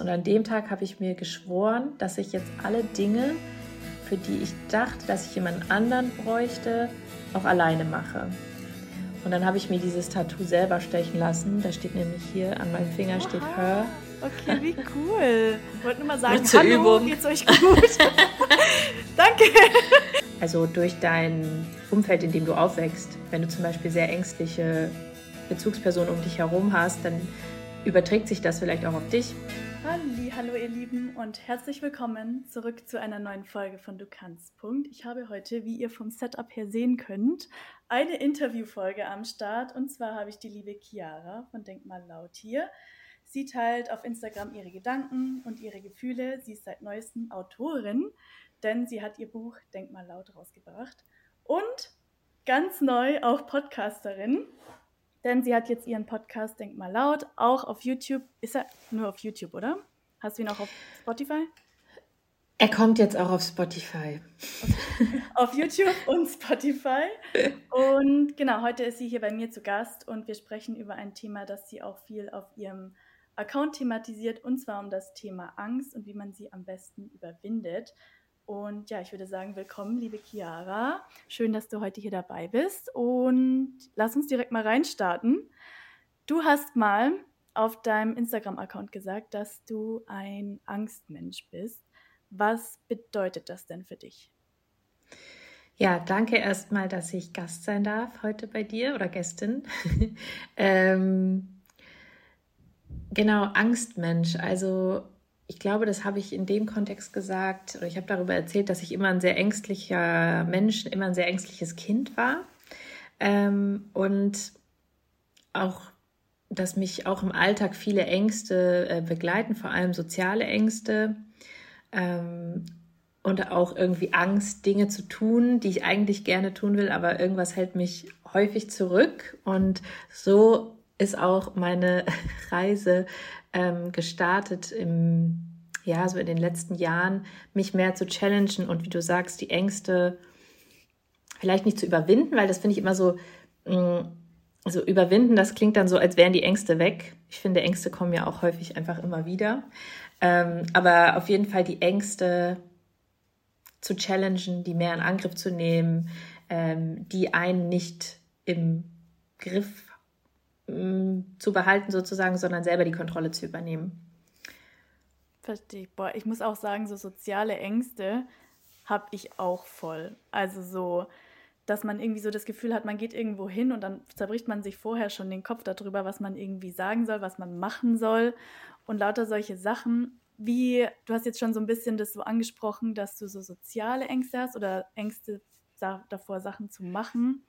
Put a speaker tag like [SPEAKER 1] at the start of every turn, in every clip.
[SPEAKER 1] Und an dem Tag habe ich mir geschworen, dass ich jetzt alle Dinge, für die ich dachte, dass ich jemanden anderen bräuchte, auch alleine mache. Und dann habe ich mir dieses Tattoo selber stechen lassen. Da steht nämlich hier an meinem Finger steht Her.
[SPEAKER 2] Okay, wie cool. Ich wollte nur mal sagen, hallo, Übung. geht's euch gut? Danke.
[SPEAKER 1] Also durch dein Umfeld, in dem du aufwächst, wenn du zum Beispiel sehr ängstliche Bezugspersonen um dich herum hast, dann überträgt sich das vielleicht auch auf dich.
[SPEAKER 2] Halli, hallo ihr Lieben und herzlich willkommen zurück zu einer neuen Folge von Du kannst. Punkt. Ich habe heute, wie ihr vom Setup her sehen könnt, eine Interviewfolge am Start und zwar habe ich die liebe Chiara von Denkmal laut hier. Sie teilt auf Instagram ihre Gedanken und ihre Gefühle. Sie ist seit neuestem Autorin, denn sie hat ihr Buch Denkmal laut rausgebracht und ganz neu auch Podcasterin denn sie hat jetzt ihren Podcast Denk mal laut, auch auf YouTube. Ist er nur auf YouTube, oder? Hast du ihn auch auf Spotify?
[SPEAKER 1] Er kommt jetzt auch auf Spotify.
[SPEAKER 2] auf YouTube und Spotify. Und genau, heute ist sie hier bei mir zu Gast und wir sprechen über ein Thema, das sie auch viel auf ihrem Account thematisiert, und zwar um das Thema Angst und wie man sie am besten überwindet. Und ja, ich würde sagen, willkommen, liebe Chiara. Schön, dass du heute hier dabei bist. Und lass uns direkt mal reinstarten. Du hast mal auf deinem Instagram-Account gesagt, dass du ein Angstmensch bist. Was bedeutet das denn für dich?
[SPEAKER 1] Ja, danke erstmal, dass ich Gast sein darf heute bei dir oder Gästin. ähm, genau, Angstmensch. Also ich glaube, das habe ich in dem Kontext gesagt, ich habe darüber erzählt, dass ich immer ein sehr ängstlicher Mensch, immer ein sehr ängstliches Kind war. Ähm, und auch, dass mich auch im Alltag viele Ängste äh, begleiten, vor allem soziale Ängste. Ähm, und auch irgendwie Angst, Dinge zu tun, die ich eigentlich gerne tun will, aber irgendwas hält mich häufig zurück. Und so ist auch meine Reise ähm, gestartet im, ja, so in den letzten Jahren, mich mehr zu challengen und wie du sagst, die Ängste vielleicht nicht zu überwinden, weil das finde ich immer so, mh, mm, so überwinden, das klingt dann so, als wären die Ängste weg. Ich finde, Ängste kommen ja auch häufig einfach immer wieder. Ähm, aber auf jeden Fall die Ängste zu challengen, die mehr in Angriff zu nehmen, ähm, die einen nicht im Griff zu behalten sozusagen, sondern selber die Kontrolle zu übernehmen.
[SPEAKER 2] Verstehe ich. Boah, ich muss auch sagen, so soziale Ängste habe ich auch voll. Also so, dass man irgendwie so das Gefühl hat, man geht irgendwo hin und dann zerbricht man sich vorher schon den Kopf darüber, was man irgendwie sagen soll, was man machen soll und lauter solche Sachen. Wie, du hast jetzt schon so ein bisschen das so angesprochen, dass du so soziale Ängste hast oder Ängste davor, Sachen zu machen.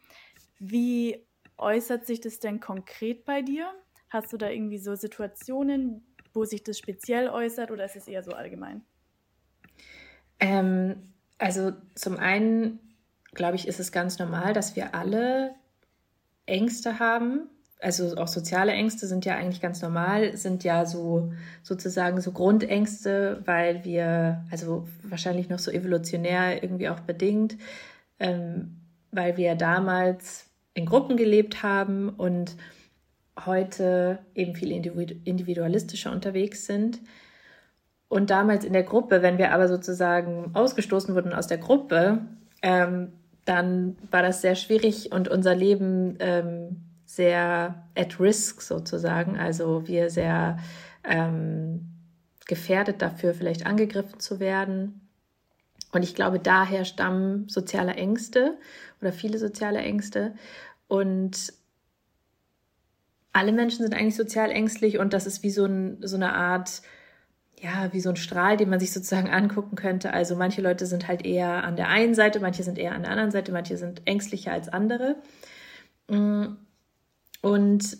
[SPEAKER 2] Wie äußert sich das denn konkret bei dir? Hast du da irgendwie so Situationen, wo sich das speziell äußert oder ist es eher so allgemein?
[SPEAKER 1] Ähm, also zum einen, glaube ich, ist es ganz normal, dass wir alle Ängste haben. Also auch soziale Ängste sind ja eigentlich ganz normal, sind ja so sozusagen so Grundängste, weil wir, also wahrscheinlich noch so evolutionär irgendwie auch bedingt, ähm, weil wir damals in Gruppen gelebt haben und heute eben viel individualistischer unterwegs sind. Und damals in der Gruppe, wenn wir aber sozusagen ausgestoßen wurden aus der Gruppe, ähm, dann war das sehr schwierig und unser Leben ähm, sehr at risk sozusagen. Also wir sehr ähm, gefährdet dafür, vielleicht angegriffen zu werden. Und ich glaube, daher stammen soziale Ängste oder viele soziale Ängste. Und alle Menschen sind eigentlich sozial ängstlich und das ist wie so, ein, so eine Art, ja, wie so ein Strahl, den man sich sozusagen angucken könnte. Also manche Leute sind halt eher an der einen Seite, manche sind eher an der anderen Seite, manche sind ängstlicher als andere. Mm. Und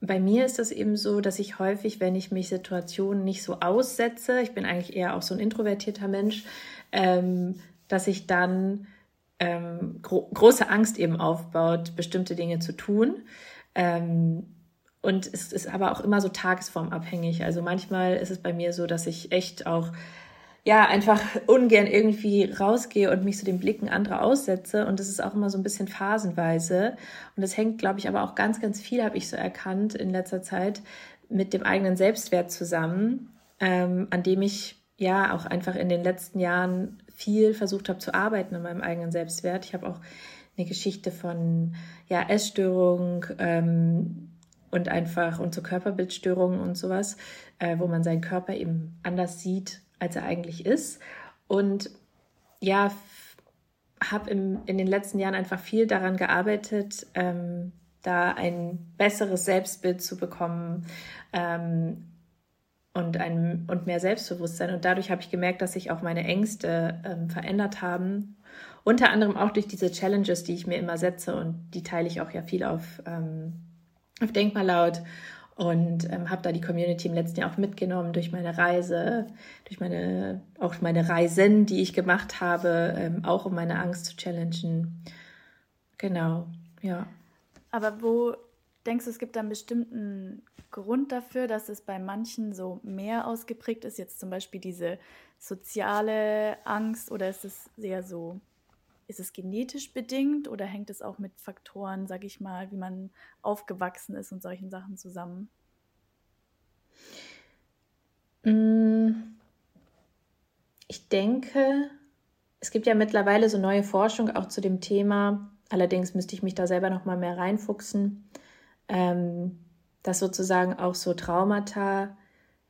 [SPEAKER 1] bei mir ist das eben so, dass ich häufig, wenn ich mich Situationen nicht so aussetze, ich bin eigentlich eher auch so ein introvertierter Mensch, ähm, dass ich dann ähm, gro große Angst eben aufbaut, bestimmte Dinge zu tun. Ähm, und es ist aber auch immer so tagesformabhängig. Also manchmal ist es bei mir so, dass ich echt auch ja einfach ungern irgendwie rausgehe und mich so den Blicken anderer aussetze. Und das ist auch immer so ein bisschen phasenweise. Und das hängt, glaube ich, aber auch ganz, ganz viel, habe ich so erkannt in letzter Zeit, mit dem eigenen Selbstwert zusammen. ähm, an dem ich ja auch einfach in den letzten Jahren viel versucht habe zu arbeiten an meinem eigenen Selbstwert. Ich habe auch eine Geschichte von ja, Essstörung ähm, und einfach und so Körperbildstörungen und sowas, äh, wo man seinen Körper eben anders sieht, als er eigentlich ist. Und ja, habe in den letzten Jahren einfach viel daran gearbeitet, ähm, da ein besseres Selbstbild zu bekommen ähm, und, ein, und mehr Selbstbewusstsein. Und dadurch habe ich gemerkt, dass sich auch meine Ängste ähm, verändert haben. Unter anderem auch durch diese Challenges, die ich mir immer setze und die teile ich auch ja viel auf, ähm, auf Denkmal und ähm, habe da die Community im letzten Jahr auch mitgenommen durch meine Reise, durch meine auch meine Reisen, die ich gemacht habe, ähm, auch um meine Angst zu challengen. Genau, ja.
[SPEAKER 2] Aber wo denkst du, es gibt einen bestimmten Grund dafür, dass es bei manchen so mehr ausgeprägt ist? Jetzt zum Beispiel diese soziale Angst oder ist es sehr so ist es genetisch bedingt oder hängt es auch mit Faktoren, sag ich mal, wie man aufgewachsen ist und solchen Sachen zusammen?
[SPEAKER 1] Mm, ich denke, es gibt ja mittlerweile so neue Forschung auch zu dem Thema. Allerdings müsste ich mich da selber noch mal mehr reinfuchsen, ähm, dass sozusagen auch so Traumata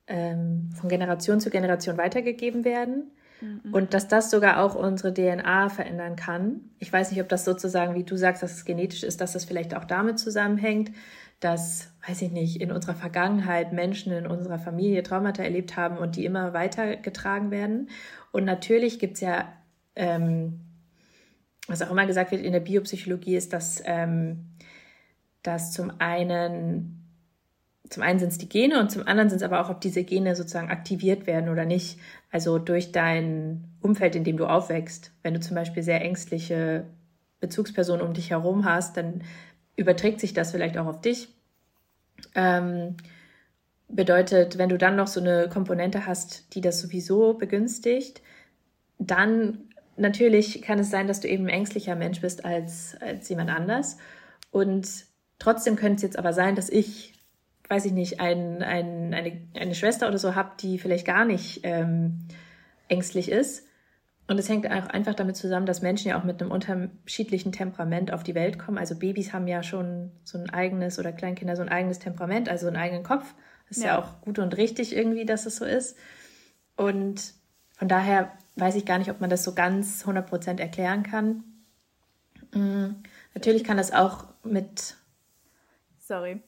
[SPEAKER 1] ähm, von Generation zu Generation weitergegeben werden. Mhm. Und dass das sogar auch unsere DNA verändern kann. Ich weiß nicht, ob das sozusagen, wie du sagst, dass es genetisch ist, dass das vielleicht auch damit zusammenhängt, dass, weiß ich nicht, in unserer Vergangenheit Menschen in unserer Familie Traumata erlebt haben und die immer weitergetragen werden. Und natürlich gibt es ja, ähm, was auch immer gesagt wird in der Biopsychologie, ist, dass, ähm, dass zum einen zum einen sind es die Gene und zum anderen sind es aber auch, ob diese Gene sozusagen aktiviert werden oder nicht. Also durch dein Umfeld, in dem du aufwächst. Wenn du zum Beispiel sehr ängstliche Bezugspersonen um dich herum hast, dann überträgt sich das vielleicht auch auf dich. Ähm, bedeutet, wenn du dann noch so eine Komponente hast, die das sowieso begünstigt, dann natürlich kann es sein, dass du eben ein ängstlicher Mensch bist als, als jemand anders. Und trotzdem könnte es jetzt aber sein, dass ich weiß ich nicht, ein, ein, eine, eine Schwester oder so habe, die vielleicht gar nicht ähm, ängstlich ist. Und es hängt auch einfach damit zusammen, dass Menschen ja auch mit einem unterschiedlichen Temperament auf die Welt kommen. Also Babys haben ja schon so ein eigenes oder Kleinkinder so ein eigenes Temperament, also einen eigenen Kopf. Das ist ja, ja auch gut und richtig irgendwie, dass es so ist. Und von daher weiß ich gar nicht, ob man das so ganz 100% erklären kann. Mhm. Natürlich kann das auch mit.
[SPEAKER 2] Sorry.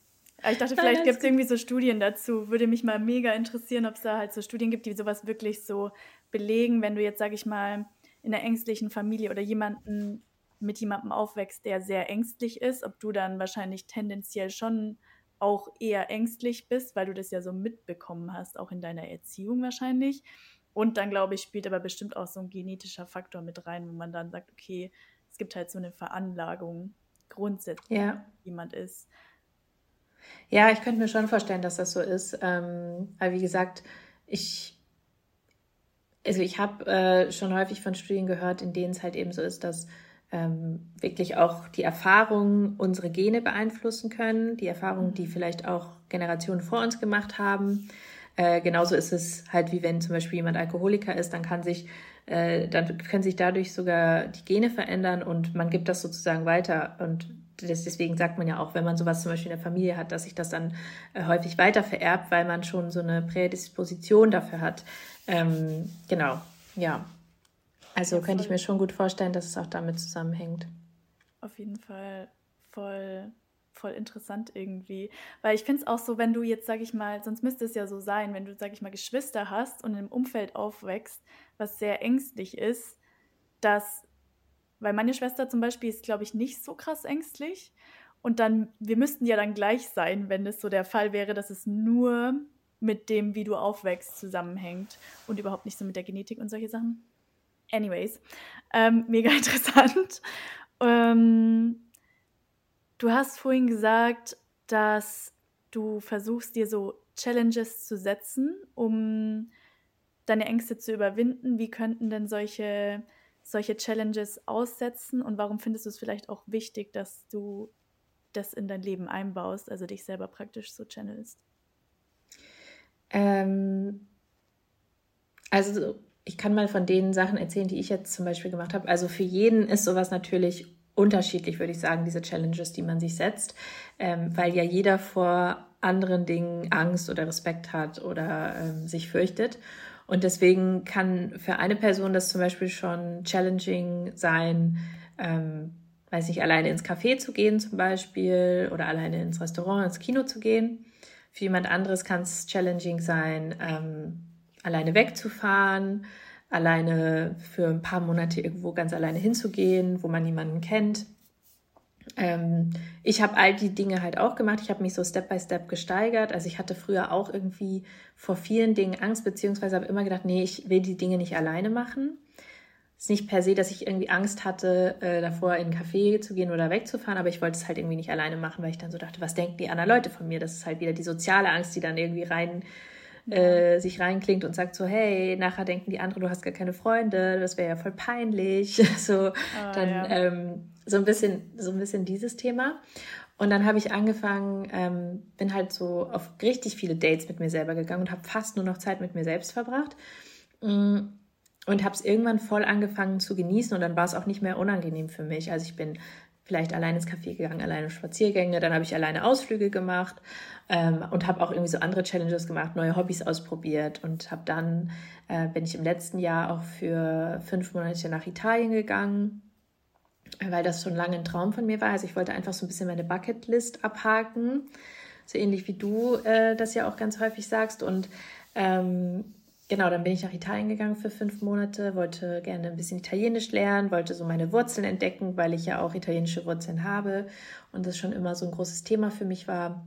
[SPEAKER 2] Ich dachte, vielleicht gibt es irgendwie so Studien dazu. Würde mich mal mega interessieren, ob es da halt so Studien gibt, die sowas wirklich so belegen, wenn du jetzt, sag ich mal, in einer ängstlichen Familie oder jemanden mit jemandem aufwächst, der sehr ängstlich ist, ob du dann wahrscheinlich tendenziell schon auch eher ängstlich bist, weil du das ja so mitbekommen hast, auch in deiner Erziehung wahrscheinlich. Und dann, glaube ich, spielt aber bestimmt auch so ein genetischer Faktor mit rein, wo man dann sagt, okay, es gibt halt so eine Veranlagung grundsätzlich, ja. jemand ist.
[SPEAKER 1] Ja, ich könnte mir schon vorstellen, dass das so ist. Ähm, aber wie gesagt, ich, also ich habe äh, schon häufig von Studien gehört, in denen es halt eben so ist, dass ähm, wirklich auch die Erfahrungen unsere Gene beeinflussen können, die Erfahrungen, die vielleicht auch Generationen vor uns gemacht haben. Äh, genauso ist es halt wie wenn zum Beispiel jemand Alkoholiker ist, dann kann sich äh, dann können sich dadurch sogar die Gene verändern und man gibt das sozusagen weiter und deswegen sagt man ja auch, wenn man sowas zum Beispiel in der Familie hat, dass sich das dann äh, häufig weiter vererbt, weil man schon so eine Prädisposition dafür hat. Ähm, genau, ja. Also könnte ich mir schon gut vorstellen, dass es auch damit zusammenhängt.
[SPEAKER 2] Auf jeden Fall voll, voll interessant irgendwie. Weil ich finde es auch so, wenn du jetzt, sag ich mal, sonst müsste es ja so sein, wenn du, sag ich mal, Geschwister hast und im Umfeld aufwächst, was sehr ängstlich ist, dass weil meine Schwester zum Beispiel ist, glaube ich, nicht so krass ängstlich. Und dann, wir müssten ja dann gleich sein, wenn es so der Fall wäre, dass es nur mit dem, wie du aufwächst, zusammenhängt und überhaupt nicht so mit der Genetik und solche Sachen. Anyways, ähm, mega interessant. Ähm, du hast vorhin gesagt, dass du versuchst, dir so Challenges zu setzen, um deine Ängste zu überwinden. Wie könnten denn solche solche Challenges aussetzen und warum findest du es vielleicht auch wichtig, dass du das in dein Leben einbaust, also dich selber praktisch so channelst?
[SPEAKER 1] Ähm, Also ich kann mal von den Sachen erzählen, die ich jetzt zum Beispiel gemacht habe. Also für jeden ist sowas natürlich unterschiedlich, würde ich sagen, diese Challenges, die man sich setzt, ähm, weil ja jeder vor anderen Dingen Angst oder Respekt hat oder ähm, sich fürchtet. Und deswegen kann für eine Person das zum Beispiel schon challenging sein, ähm, weiß nicht, alleine ins Café zu gehen zum Beispiel oder alleine ins Restaurant, ins Kino zu gehen. Für jemand anderes kann es challenging sein, ähm, alleine wegzufahren, alleine für ein paar Monate irgendwo ganz alleine hinzugehen, wo man niemanden kennt. Ähm, ich habe all die Dinge halt auch gemacht. Ich habe mich so Step by Step gesteigert. Also ich hatte früher auch irgendwie vor vielen Dingen Angst, beziehungsweise habe immer gedacht, nee, ich will die Dinge nicht alleine machen. Es ist nicht per se, dass ich irgendwie Angst hatte, äh, davor in einen Café zu gehen oder wegzufahren, aber ich wollte es halt irgendwie nicht alleine machen, weil ich dann so dachte, was denken die anderen Leute von mir? Das ist halt wieder die soziale Angst, die dann irgendwie rein äh, sich reinklingt und sagt so, hey, nachher denken die anderen, du hast gar keine Freunde, das wäre ja voll peinlich. so, oh, dann ja. ähm, so ein bisschen, so ein bisschen dieses Thema. Und dann habe ich angefangen, ähm, bin halt so auf richtig viele Dates mit mir selber gegangen und habe fast nur noch Zeit mit mir selbst verbracht. Mm, und habe es irgendwann voll angefangen zu genießen und dann war es auch nicht mehr unangenehm für mich. Also ich bin vielleicht alleine ins Café gegangen, alleine Spaziergänge, dann habe ich alleine Ausflüge gemacht ähm, und habe auch irgendwie so andere Challenges gemacht, neue Hobbys ausprobiert und habe dann, äh, bin ich im letzten Jahr auch für fünf Monate nach Italien gegangen, weil das schon lange ein Traum von mir war. Also ich wollte einfach so ein bisschen meine Bucketlist abhaken, so ähnlich wie du äh, das ja auch ganz häufig sagst und ähm, genau, dann bin ich nach Italien gegangen für fünf Monate, wollte gerne ein bisschen Italienisch lernen, wollte so meine Wurzeln entdecken, weil ich ja auch italienische Wurzeln habe und das schon immer so ein großes Thema für mich war.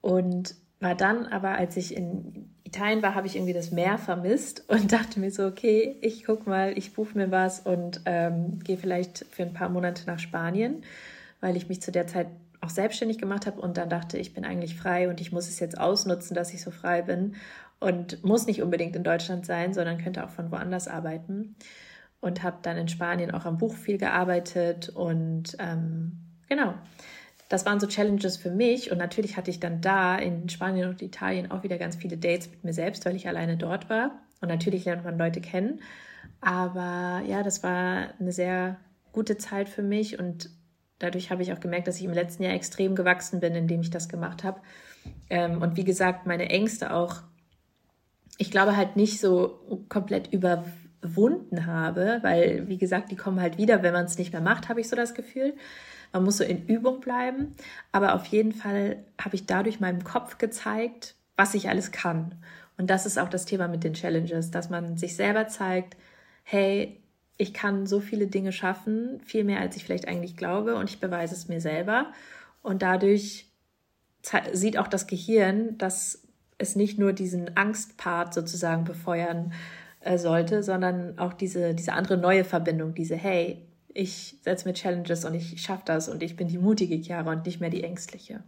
[SPEAKER 1] Und war dann aber, als ich in Italien war, habe ich irgendwie das Meer vermisst und dachte mir so, okay, ich guck mal, ich buche mir was und ähm, gehe vielleicht für ein paar Monate nach Spanien, weil ich mich zu der Zeit auch selbstständig gemacht habe und dann dachte, ich bin eigentlich frei und ich muss es jetzt ausnutzen, dass ich so frei bin und muss nicht unbedingt in Deutschland sein, sondern könnte auch von woanders arbeiten. Und habe dann in Spanien auch am Buch viel gearbeitet und ähm, genau. Das waren so Challenges für mich und natürlich hatte ich dann da in Spanien und Italien auch wieder ganz viele Dates mit mir selbst, weil ich alleine dort war. Und natürlich lernt man Leute kennen. Aber ja, das war eine sehr gute Zeit für mich und dadurch habe ich auch gemerkt, dass ich im letzten Jahr extrem gewachsen bin, indem ich das gemacht habe. Ähm, und wie gesagt, meine Ängste auch ich glaube halt nicht so komplett überwunden habe, weil, wie gesagt, die kommen halt wieder, wenn man es nicht mehr macht, habe ich so das Gefühl. Man muss so in Übung bleiben. Aber auf jeden Fall habe ich dadurch meinem Kopf gezeigt, was ich alles kann. Und das ist auch das Thema mit den Challenges, dass man sich selber zeigt, hey, ich kann so viele Dinge schaffen, viel mehr als ich vielleicht eigentlich glaube und ich beweise es mir selber. Und dadurch sieht auch das Gehirn, dass es nicht nur diesen Angstpart sozusagen befeuern äh, sollte, sondern auch diese, diese andere neue Verbindung, diese, hey, ich setze mir Challenges und ich schaffe das und ich bin die mutige Chiara und nicht mehr die ängstliche.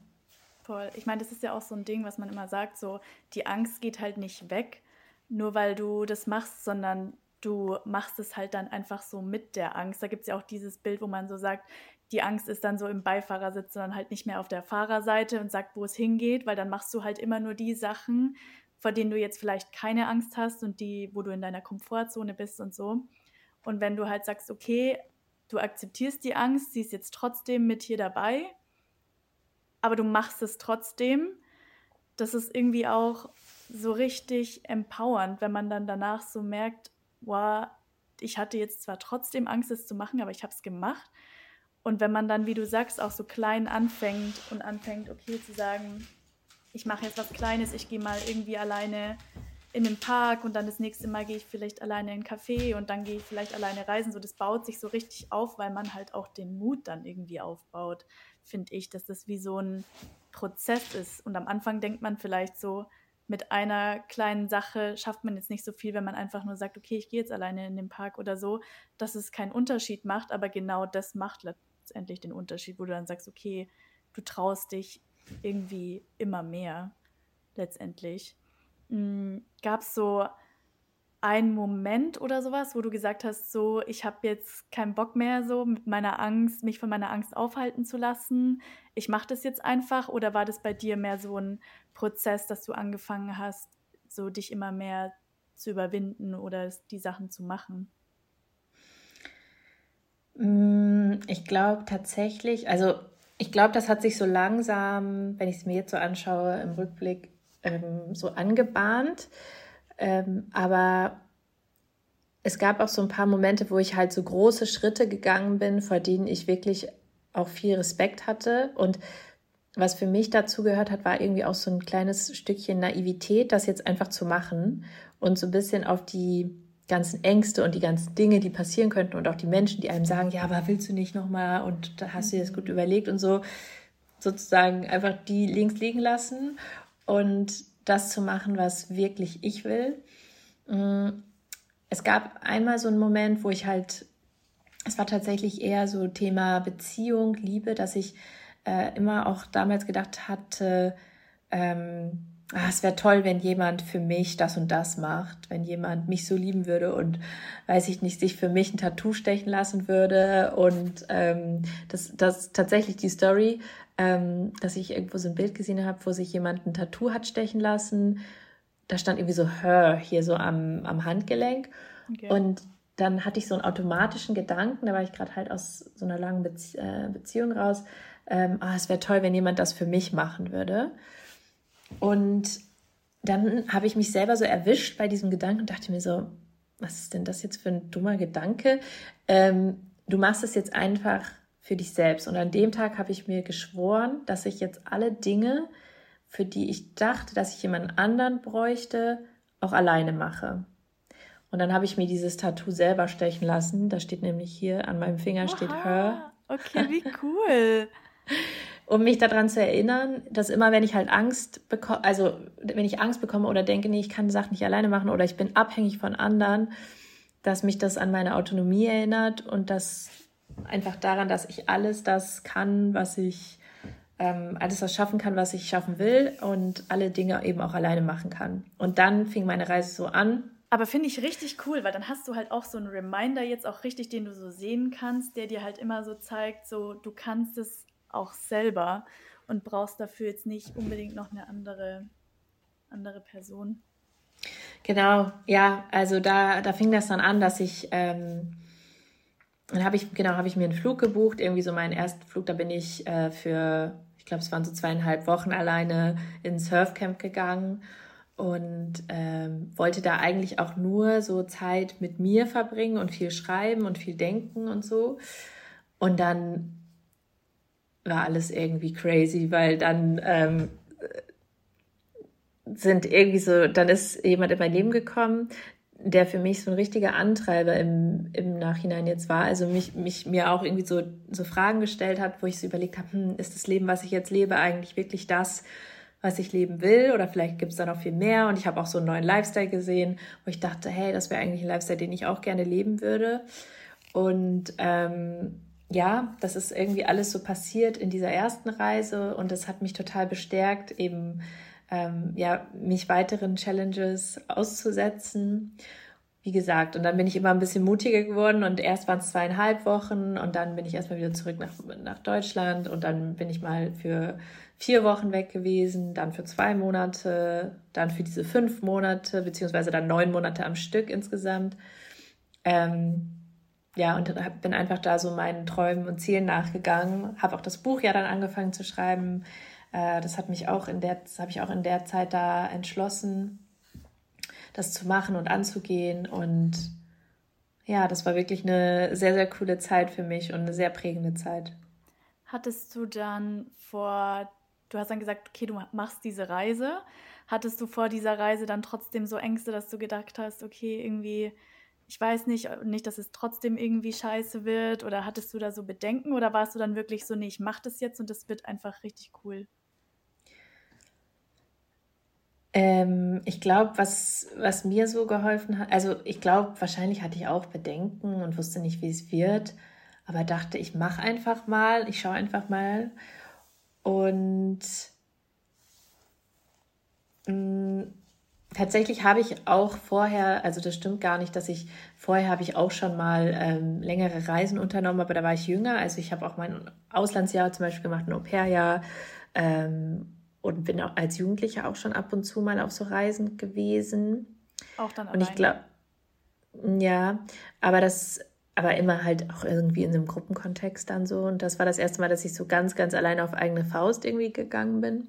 [SPEAKER 2] Voll. Ich meine, das ist ja auch so ein Ding, was man immer sagt, so die Angst geht halt nicht weg, nur weil du das machst, sondern du machst es halt dann einfach so mit der Angst. Da gibt es ja auch dieses Bild, wo man so sagt, die Angst ist dann so im Beifahrersitz, sondern halt nicht mehr auf der Fahrerseite und sagt, wo es hingeht, weil dann machst du halt immer nur die Sachen, vor denen du jetzt vielleicht keine Angst hast und die, wo du in deiner Komfortzone bist und so. Und wenn du halt sagst, okay, du akzeptierst die Angst, sie ist jetzt trotzdem mit hier dabei, aber du machst es trotzdem, das ist irgendwie auch so richtig empowernd, wenn man dann danach so merkt, wow, ich hatte jetzt zwar trotzdem Angst, es zu machen, aber ich habe es gemacht. Und wenn man dann, wie du sagst, auch so klein anfängt und anfängt, okay, zu sagen, ich mache jetzt was Kleines, ich gehe mal irgendwie alleine in den Park und dann das nächste Mal gehe ich vielleicht alleine in einen Café und dann gehe ich vielleicht alleine reisen. So, das baut sich so richtig auf, weil man halt auch den Mut dann irgendwie aufbaut, finde ich, dass das wie so ein Prozess ist. Und am Anfang denkt man vielleicht so, mit einer kleinen Sache schafft man jetzt nicht so viel, wenn man einfach nur sagt, okay, ich gehe jetzt alleine in den Park oder so, dass es keinen Unterschied macht, aber genau das macht letztendlich den Unterschied, wo du dann sagst, okay, du traust dich irgendwie immer mehr letztendlich. Mhm. Gab es so einen Moment oder sowas, wo du gesagt hast, so, ich habe jetzt keinen Bock mehr, so mit meiner Angst, mich von meiner Angst aufhalten zu lassen. Ich mache das jetzt einfach. Oder war das bei dir mehr so ein Prozess, dass du angefangen hast, so dich immer mehr zu überwinden oder die Sachen zu machen?
[SPEAKER 1] Mm, ich glaube tatsächlich, also ich glaube, das hat sich so langsam, wenn ich es mir jetzt so anschaue, im Rückblick ähm, so angebahnt. Ähm, aber es gab auch so ein paar Momente, wo ich halt so große Schritte gegangen bin, vor denen ich wirklich auch viel Respekt hatte. Und was für mich dazu gehört hat, war irgendwie auch so ein kleines Stückchen Naivität, das jetzt einfach zu machen und so ein bisschen auf die ganzen Ängste und die ganzen Dinge, die passieren könnten und auch die Menschen, die einem sagen, ja, aber willst du nicht nochmal und da hast du dir das gut überlegt und so, sozusagen einfach die links liegen lassen und das zu machen, was wirklich ich will. Mm, es gab einmal so einen Moment, wo ich halt, es war tatsächlich eher so Thema Beziehung, Liebe, dass ich äh, immer auch damals gedacht hatte, ähm, ah, es wäre toll, wenn jemand für mich das und das macht, wenn jemand mich so lieben würde und weiß ich nicht, sich für mich ein Tattoo stechen lassen würde. Und ähm, das, das tatsächlich die Story, ähm, dass ich irgendwo so ein Bild gesehen habe, wo sich jemand ein Tattoo hat stechen lassen da stand irgendwie so Hör hier so am, am Handgelenk. Okay. Und dann hatte ich so einen automatischen Gedanken, da war ich gerade halt aus so einer langen Bezie äh, Beziehung raus. Ähm, ah, es wäre toll, wenn jemand das für mich machen würde. Und dann habe ich mich selber so erwischt bei diesem Gedanken und dachte mir so, was ist denn das jetzt für ein dummer Gedanke? Ähm, du machst es jetzt einfach für dich selbst. Und an dem Tag habe ich mir geschworen, dass ich jetzt alle Dinge, für die ich dachte, dass ich jemanden anderen bräuchte, auch alleine mache. Und dann habe ich mir dieses Tattoo selber stechen lassen. Da steht nämlich hier an meinem Finger Aha, steht Her.
[SPEAKER 2] Okay, wie cool.
[SPEAKER 1] um mich daran zu erinnern, dass immer, wenn ich halt Angst bekomme, also wenn ich Angst bekomme oder denke, nee, ich kann Sachen nicht alleine machen oder ich bin abhängig von anderen, dass mich das an meine Autonomie erinnert und das einfach daran, dass ich alles das kann, was ich ähm, alles das schaffen kann, was ich schaffen will und alle Dinge eben auch alleine machen kann. Und dann fing meine Reise so an.
[SPEAKER 2] Aber finde ich richtig cool, weil dann hast du halt auch so einen Reminder jetzt auch richtig, den du so sehen kannst, der dir halt immer so zeigt, so du kannst es auch selber und brauchst dafür jetzt nicht unbedingt noch eine andere, andere Person.
[SPEAKER 1] Genau, ja, also da, da fing das dann an, dass ich, ähm, dann habe ich, genau, habe ich mir einen Flug gebucht, irgendwie so meinen ersten Flug, da bin ich äh, für ich glaube, es waren so zweieinhalb Wochen alleine ins Surfcamp gegangen und ähm, wollte da eigentlich auch nur so Zeit mit mir verbringen und viel schreiben und viel denken und so. Und dann war alles irgendwie crazy, weil dann ähm, sind irgendwie so, dann ist jemand in mein Leben gekommen, der für mich so ein richtiger Antreiber im, im Nachhinein jetzt war. Also mich, mich mir auch irgendwie so, so Fragen gestellt hat, wo ich so überlegt habe, hm, ist das Leben, was ich jetzt lebe, eigentlich wirklich das, was ich leben will? Oder vielleicht gibt es da noch viel mehr. Und ich habe auch so einen neuen Lifestyle gesehen, wo ich dachte, hey, das wäre eigentlich ein Lifestyle, den ich auch gerne leben würde. Und ähm, ja, das ist irgendwie alles so passiert in dieser ersten Reise und das hat mich total bestärkt, eben ähm, ja, mich weiteren Challenges auszusetzen. Wie gesagt, und dann bin ich immer ein bisschen mutiger geworden und erst waren es zweieinhalb Wochen und dann bin ich erstmal wieder zurück nach, nach Deutschland und dann bin ich mal für vier Wochen weg gewesen, dann für zwei Monate, dann für diese fünf Monate, beziehungsweise dann neun Monate am Stück insgesamt. Ähm, ja, und bin einfach da so meinen Träumen und Zielen nachgegangen, habe auch das Buch ja dann angefangen zu schreiben, äh, das hat mich auch in der, habe ich auch in der Zeit da entschlossen, das zu machen und anzugehen. Und ja, das war wirklich eine sehr, sehr coole Zeit für mich und eine sehr prägende Zeit.
[SPEAKER 2] Hattest du dann vor, du hast dann gesagt, okay, du machst diese Reise. Hattest du vor dieser Reise dann trotzdem so Ängste, dass du gedacht hast, okay, irgendwie, ich weiß nicht, nicht, dass es trotzdem irgendwie scheiße wird? Oder hattest du da so Bedenken oder warst du dann wirklich so, nee, ich mach das jetzt und das wird einfach richtig cool?
[SPEAKER 1] Ähm, ich glaube, was, was mir so geholfen hat, also ich glaube, wahrscheinlich hatte ich auch Bedenken und wusste nicht, wie es wird, aber dachte, ich mache einfach mal, ich schaue einfach mal. Und mh, mm, tatsächlich habe ich auch vorher, also das stimmt gar nicht, dass ich vorher habe ich auch schon mal ähm, längere Reisen unternommen, aber da war ich jünger. Also ich habe auch mein Auslandsjahr zum Beispiel gemacht, ein Au-pair-Jahr. Ähm, und bin auch als Jugendliche auch schon ab und zu mal auf so Reisen gewesen.
[SPEAKER 2] Auch dann
[SPEAKER 1] alleine. Und ich glaube, ja, aber das, aber immer halt auch irgendwie in einem Gruppenkontext dann so. Und das war das erste Mal, dass ich so ganz, ganz alleine auf eigene Faust irgendwie gegangen bin.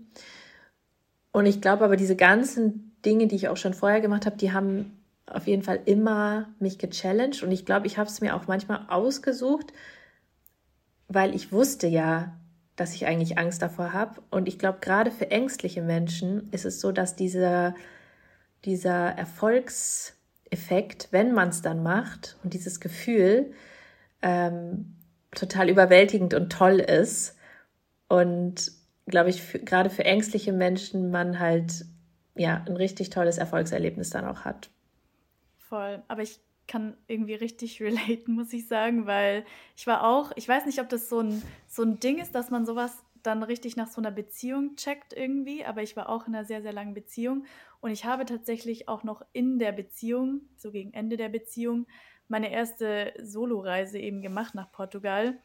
[SPEAKER 1] Und ich glaube aber, diese ganzen Dinge, die ich auch schon vorher gemacht habe, die haben auf jeden Fall immer mich gechallenged. Und ich glaube, ich habe es mir auch manchmal ausgesucht, weil ich wusste ja, dass ich eigentlich Angst davor habe. Und ich glaube, gerade für ängstliche Menschen ist es so, dass dieser, dieser Erfolgseffekt, wenn man es dann macht und dieses Gefühl ähm, total überwältigend und toll ist. Und glaube ich, für, gerade für ängstliche Menschen man halt ja ein richtig tolles Erfolgserlebnis dann auch hat.
[SPEAKER 2] Voll. Aber ich kann irgendwie richtig relaten, muss ich sagen, weil ich war auch, ich weiß nicht, ob das so ein, so ein Ding ist, dass man sowas dann richtig nach so einer Beziehung checkt irgendwie, aber ich war auch in einer sehr, sehr langen Beziehung und ich habe tatsächlich auch noch in der Beziehung, so gegen Ende der Beziehung, meine erste Soloreise eben gemacht nach Portugal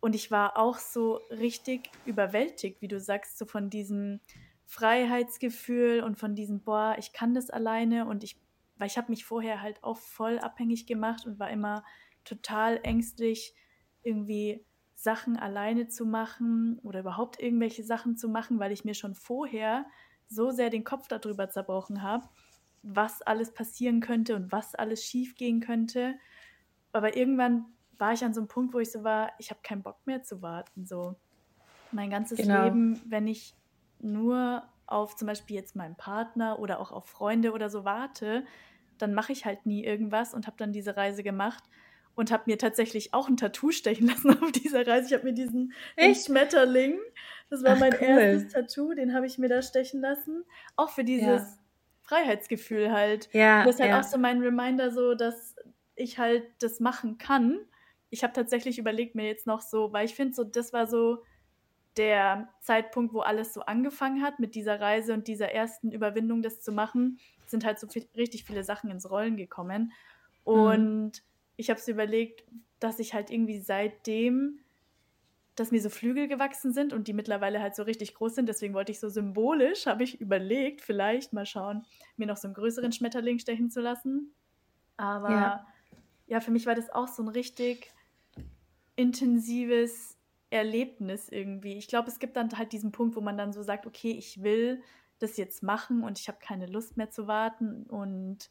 [SPEAKER 2] und ich war auch so richtig überwältigt, wie du sagst, so von diesem Freiheitsgefühl und von diesem, boah, ich kann das alleine und ich weil ich habe mich vorher halt auch voll abhängig gemacht und war immer total ängstlich, irgendwie Sachen alleine zu machen oder überhaupt irgendwelche Sachen zu machen, weil ich mir schon vorher so sehr den Kopf darüber zerbrochen habe, was alles passieren könnte und was alles schiefgehen könnte. Aber irgendwann war ich an so einem Punkt, wo ich so war, ich habe keinen Bock mehr zu warten. So mein ganzes genau. Leben, wenn ich nur auf zum Beispiel jetzt meinen Partner oder auch auf Freunde oder so warte, dann mache ich halt nie irgendwas und habe dann diese Reise gemacht und habe mir tatsächlich auch ein Tattoo stechen lassen auf dieser Reise. Ich habe mir diesen Schmetterling, das war Ach, mein cool. erstes Tattoo, den habe ich mir da stechen lassen. Auch für dieses ja. Freiheitsgefühl halt. Ja, das ist halt ja. auch so mein Reminder, so dass ich halt das machen kann. Ich habe tatsächlich überlegt mir jetzt noch so, weil ich finde so, das war so der Zeitpunkt, wo alles so angefangen hat mit dieser Reise und dieser ersten Überwindung, das zu machen, sind halt so viel, richtig viele Sachen ins Rollen gekommen. Mhm. Und mhm. ich habe es überlegt, dass ich halt irgendwie seitdem, dass mir so Flügel gewachsen sind und die mittlerweile halt so richtig groß sind. Deswegen wollte ich so symbolisch, habe ich überlegt, vielleicht mal schauen, mir noch so einen größeren Schmetterling stechen zu lassen. Aber ja, ja für mich war das auch so ein richtig intensives Erlebnis irgendwie. Ich glaube, es gibt dann halt diesen Punkt, wo man dann so sagt, okay, ich will das jetzt machen und ich habe keine Lust mehr zu warten und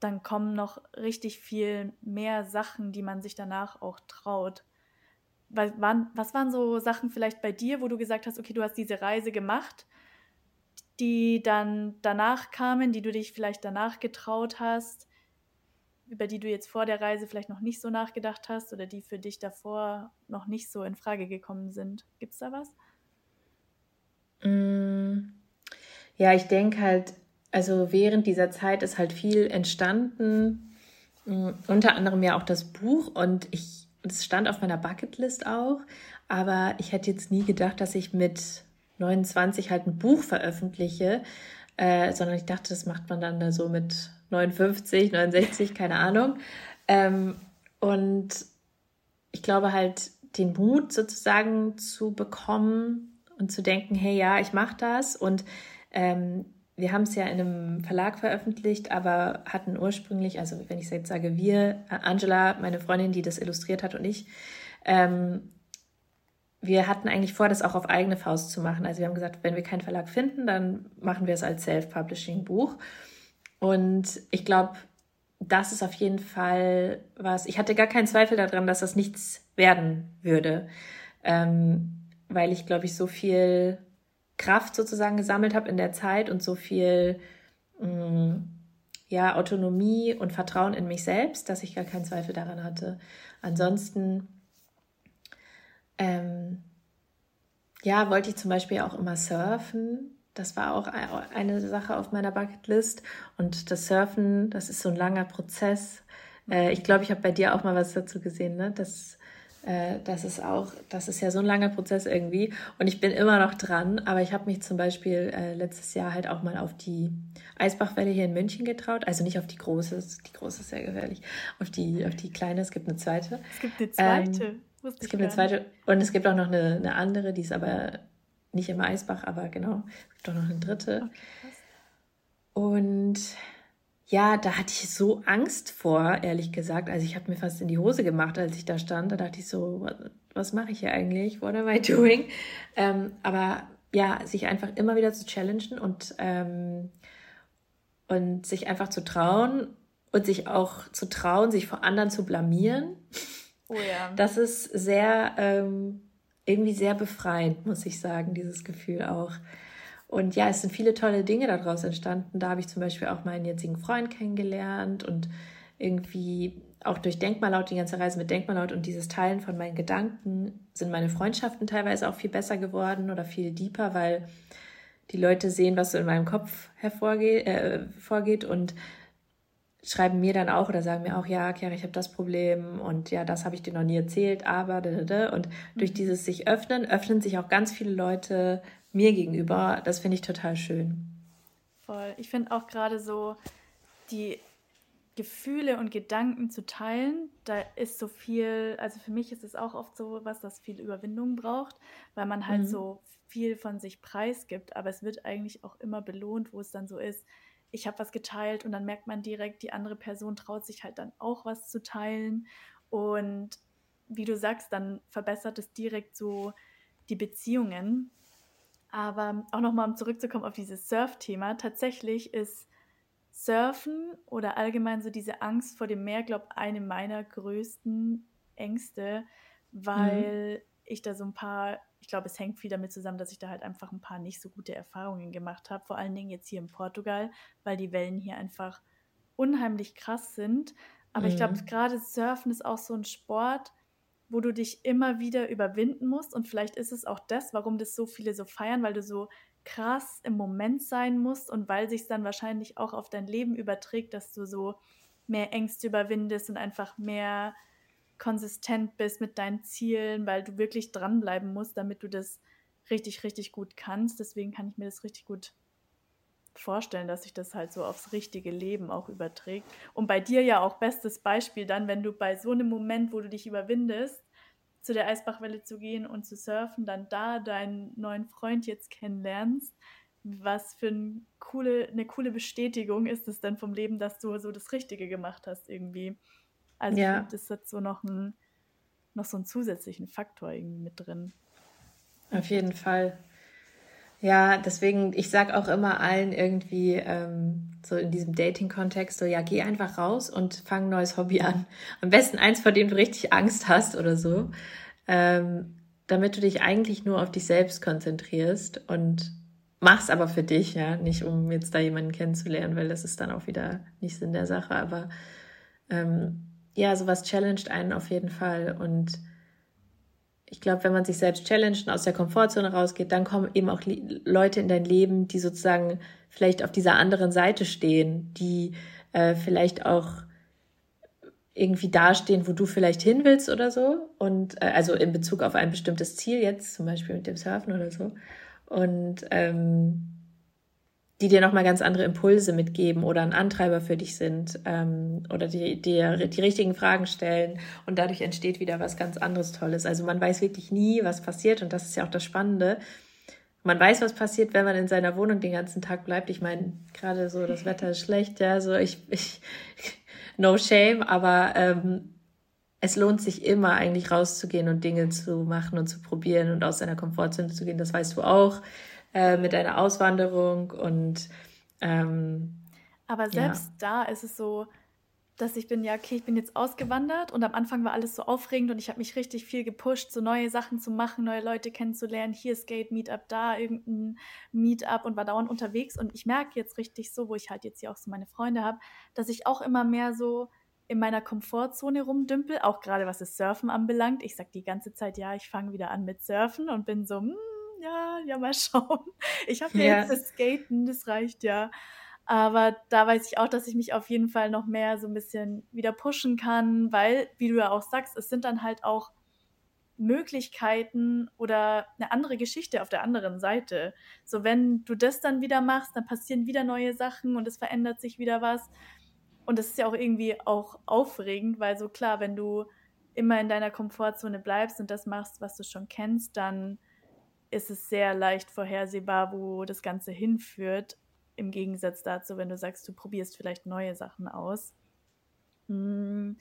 [SPEAKER 2] dann kommen noch richtig viel mehr Sachen, die man sich danach auch traut. Was waren, was waren so Sachen vielleicht bei dir, wo du gesagt hast, okay, du hast diese Reise gemacht, die dann danach kamen, die du dich vielleicht danach getraut hast? Über die du jetzt vor der Reise vielleicht noch nicht so nachgedacht hast oder die für dich davor noch nicht so in Frage gekommen sind? Gibt es da was?
[SPEAKER 1] Mm, ja, ich denke halt, also während dieser Zeit ist halt viel entstanden, mm, unter anderem ja auch das Buch und ich, es stand auf meiner Bucketlist auch, aber ich hätte jetzt nie gedacht, dass ich mit 29 halt ein Buch veröffentliche, äh, sondern ich dachte, das macht man dann da so mit 59, 69, keine Ahnung. Ähm, und ich glaube halt, den Mut sozusagen zu bekommen und zu denken, hey ja, ich mache das. Und ähm, wir haben es ja in einem Verlag veröffentlicht, aber hatten ursprünglich, also wenn ich jetzt sage wir, Angela, meine Freundin, die das illustriert hat und ich, ähm, wir hatten eigentlich vor, das auch auf eigene Faust zu machen. Also wir haben gesagt, wenn wir keinen Verlag finden, dann machen wir es als Self-Publishing-Buch. Und ich glaube, das ist auf jeden Fall was. Ich hatte gar keinen Zweifel daran, dass das nichts werden würde, ähm, weil ich, glaube ich, so viel Kraft sozusagen gesammelt habe in der Zeit und so viel mh, mm, ja, Autonomie und Vertrauen in mich selbst, dass ich gar keinen Zweifel daran hatte. Ansonsten ähm, ja, wollte ich zum Beispiel auch immer surfen das war auch eine Sache auf meiner Bucketlist. Und das Surfen, das ist so ein langer Prozess. Äh, ich glaube, ich habe bei dir auch mal was dazu gesehen, ne? Das, äh, das ist auch, das ist ja so ein langer Prozess irgendwie. Und ich bin immer noch dran, aber ich habe mich zum Beispiel äh, letztes Jahr halt auch mal auf die Eisbachwelle hier in München getraut. Also nicht auf die große, die große ist sehr gefährlich. Auf die, auf die kleine, es gibt eine zweite. Es gibt eine zweite. Ähm, es gibt eine zweite und es gibt auch noch eine, eine andere, die ist aber nicht im Eisbach, aber genau, es gibt auch noch eine dritte. Okay, und ja, da hatte ich so Angst vor, ehrlich gesagt. Also ich habe mir fast in die Hose gemacht, als ich da stand. Da dachte ich so, was, was mache ich hier eigentlich? What am I doing? Ähm, aber ja, sich einfach immer wieder zu challengen und, ähm, und sich einfach zu trauen und sich auch zu trauen, sich vor anderen zu blamieren. Oh ja. Das ist sehr, ähm, irgendwie sehr befreiend, muss ich sagen, dieses Gefühl auch. Und ja, es sind viele tolle Dinge daraus entstanden. Da habe ich zum Beispiel auch meinen jetzigen Freund kennengelernt und irgendwie auch durch Denkmallaut, die ganze Reise mit Denkmallaut und dieses Teilen von meinen Gedanken sind meine Freundschaften teilweise auch viel besser geworden oder viel deeper, weil die Leute sehen, was so in meinem Kopf hervorgeht äh, vorgeht und schreiben mir dann auch oder sagen mir auch, ja, Chiara, ich habe das Problem und ja, das habe ich dir noch nie erzählt, aber und durch mhm. dieses sich öffnen, öffnen sich auch ganz viele Leute mir gegenüber. Das finde ich total schön.
[SPEAKER 2] Voll. Ich finde auch gerade so die Gefühle und Gedanken zu teilen, da ist so viel, also für mich ist es auch oft so was, das viel Überwindung braucht, weil man halt mhm. so viel von sich preisgibt, aber es wird eigentlich auch immer belohnt, wo es dann so ist, ich habe was geteilt und dann merkt man direkt, die andere Person traut sich halt dann auch was zu teilen. Und wie du sagst, dann verbessert es direkt so die Beziehungen. Aber auch nochmal, um zurückzukommen auf dieses Surf-Thema, tatsächlich ist Surfen oder allgemein so diese Angst vor dem Meer, glaube ich, eine meiner größten Ängste, weil mhm. ich da so ein paar ich glaube, es hängt viel damit zusammen, dass ich da halt einfach ein paar nicht so gute Erfahrungen gemacht habe. Vor allen Dingen jetzt hier in Portugal, weil die Wellen hier einfach unheimlich krass sind. Aber mhm. ich glaube, gerade Surfen ist auch so ein Sport, wo du dich immer wieder überwinden musst. Und vielleicht ist es auch das, warum das so viele so feiern, weil du so krass im Moment sein musst und weil sich dann wahrscheinlich auch auf dein Leben überträgt, dass du so mehr Ängste überwindest und einfach mehr konsistent bist mit deinen Zielen, weil du wirklich dranbleiben musst, damit du das richtig, richtig gut kannst. Deswegen kann ich mir das richtig gut vorstellen, dass sich das halt so aufs richtige Leben auch überträgt. Und bei dir ja auch bestes Beispiel dann, wenn du bei so einem Moment, wo du dich überwindest, zu der Eisbachwelle zu gehen und zu surfen, dann da deinen neuen Freund jetzt kennenlernst. Was für ein coole, eine coole Bestätigung ist es denn vom Leben, dass du so das Richtige gemacht hast irgendwie. Also ja. das hat so noch, ein, noch so einen zusätzlichen Faktor irgendwie mit drin.
[SPEAKER 1] Auf jeden Fall. Ja, deswegen, ich sag auch immer allen irgendwie ähm, so in diesem Dating-Kontext so, ja, geh einfach raus und fang ein neues Hobby an. Am besten eins, vor dem du richtig Angst hast oder so, ähm, damit du dich eigentlich nur auf dich selbst konzentrierst und mach's aber für dich, ja, nicht um jetzt da jemanden kennenzulernen, weil das ist dann auch wieder nicht Sinn der Sache, aber ähm, ja, sowas challenged einen auf jeden Fall. Und ich glaube, wenn man sich selbst challenged und aus der Komfortzone rausgeht, dann kommen eben auch Leute in dein Leben, die sozusagen vielleicht auf dieser anderen Seite stehen, die äh, vielleicht auch irgendwie dastehen, wo du vielleicht hin willst oder so. Und äh, also in Bezug auf ein bestimmtes Ziel jetzt, zum Beispiel mit dem Surfen oder so. Und ähm, die dir nochmal ganz andere Impulse mitgeben oder ein Antreiber für dich sind ähm, oder die dir die richtigen Fragen stellen und dadurch entsteht wieder was ganz anderes Tolles. Also man weiß wirklich nie, was passiert und das ist ja auch das Spannende. Man weiß, was passiert, wenn man in seiner Wohnung den ganzen Tag bleibt. Ich meine, gerade so das Wetter ist schlecht, ja, so ich, ich no shame, aber ähm, es lohnt sich immer eigentlich rauszugehen und Dinge zu machen und zu probieren und aus seiner Komfortzone zu gehen. Das weißt du auch. Äh, mit deiner Auswanderung und ähm,
[SPEAKER 2] aber selbst ja. da ist es so, dass ich bin, ja, okay, ich bin jetzt ausgewandert und am Anfang war alles so aufregend und ich habe mich richtig viel gepusht, so neue Sachen zu machen, neue Leute kennenzulernen. Hier Skate Meetup, da irgendein Meetup und war dauernd unterwegs. Und ich merke jetzt richtig so, wo ich halt jetzt hier auch so meine Freunde habe, dass ich auch immer mehr so in meiner Komfortzone rumdümpel, auch gerade was das Surfen anbelangt. Ich sage die ganze Zeit, ja, ich fange wieder an mit Surfen und bin so, hm, ja, ja, mal schauen. Ich habe ja, ja jetzt das Skaten, das reicht ja. Aber da weiß ich auch, dass ich mich auf jeden Fall noch mehr so ein bisschen wieder pushen kann, weil, wie du ja auch sagst, es sind dann halt auch Möglichkeiten oder eine andere Geschichte auf der anderen Seite. So, wenn du das dann wieder machst, dann passieren wieder neue Sachen und es verändert sich wieder was. Und das ist ja auch irgendwie auch aufregend, weil so klar, wenn du immer in deiner Komfortzone bleibst und das machst, was du schon kennst, dann ist es sehr leicht vorhersehbar, wo das Ganze hinführt. im Gegensatz dazu, wenn du sagst, du probierst vielleicht neue Sachen aus. Hm.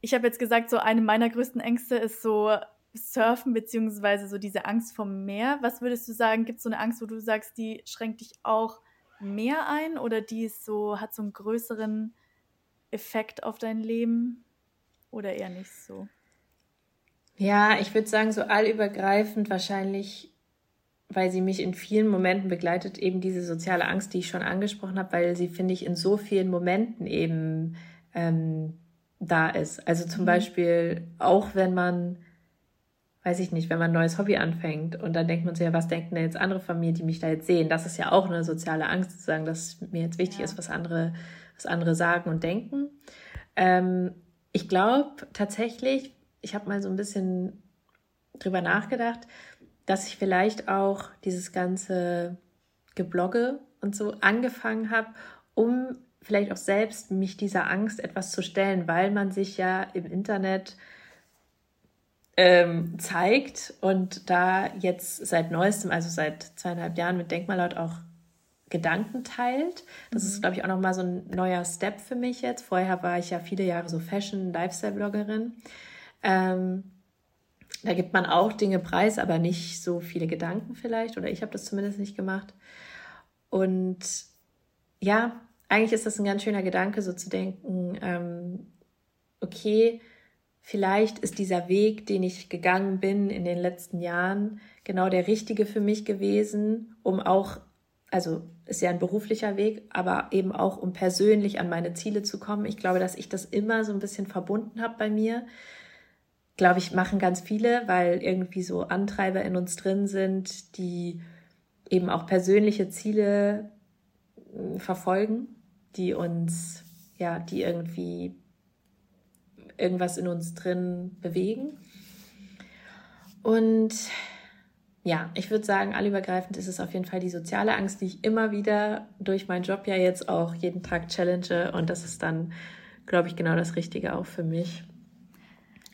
[SPEAKER 2] Ich habe jetzt gesagt, so eine meiner größten Ängste ist so Surfen, beziehungsweise so diese Angst vom Meer. Was würdest du sagen, gibt es so eine Angst, wo du sagst, die schränkt dich auch mehr ein oder die ist so, hat so einen größeren Effekt auf dein Leben oder eher nicht so?
[SPEAKER 1] Ja, ich würde sagen, so allübergreifend wahrscheinlich, weil sie mich in vielen Momenten begleitet, eben diese soziale Angst, die ich schon angesprochen habe, weil sie, finde ich, in so vielen Momenten eben ähm, da ist. Also zum mhm. Beispiel auch, wenn man, weiß ich nicht, wenn man ein neues Hobby anfängt und dann denkt man sich, ja, was denken denn jetzt andere von mir, die mich da jetzt sehen? Das ist ja auch eine soziale Angst, zu sagen, dass mir jetzt wichtig ja. ist, was andere, was andere sagen und denken. Ähm, ich glaube tatsächlich, ich habe mal so ein bisschen drüber nachgedacht, dass ich vielleicht auch dieses ganze Geblogge und so angefangen habe, um vielleicht auch selbst mich dieser Angst etwas zu stellen, weil man sich ja im Internet ähm, zeigt und da jetzt seit neuestem, also seit zweieinhalb Jahren mit Denkmallaut auch Gedanken teilt. Das mhm. ist, glaube ich, auch nochmal so ein neuer Step für mich jetzt. Vorher war ich ja viele Jahre so Fashion-, Lifestyle-Bloggerin. Ähm, da gibt man auch Dinge preis, aber nicht so viele Gedanken vielleicht. Oder ich habe das zumindest nicht gemacht. Und ja, eigentlich ist das ein ganz schöner Gedanke, so zu denken, ähm, okay, vielleicht ist dieser Weg, den ich gegangen bin in den letzten Jahren, genau der richtige für mich gewesen, um auch, also ist ja ein beruflicher Weg, aber eben auch um persönlich an meine Ziele zu kommen. Ich glaube, dass ich das immer so ein bisschen verbunden habe bei mir, glaube ich, machen ganz viele, weil irgendwie so Antreiber in uns drin sind, die eben auch persönliche Ziele äh, verfolgen, die uns, ja, die irgendwie irgendwas in uns drin bewegen. Und ja, ich würde sagen, allübergreifend ist es auf jeden Fall die soziale Angst, die ich immer wieder durch meinen Job ja jetzt auch jeden Tag challenge. Und das ist dann, glaube ich, genau das Richtige auch für mich.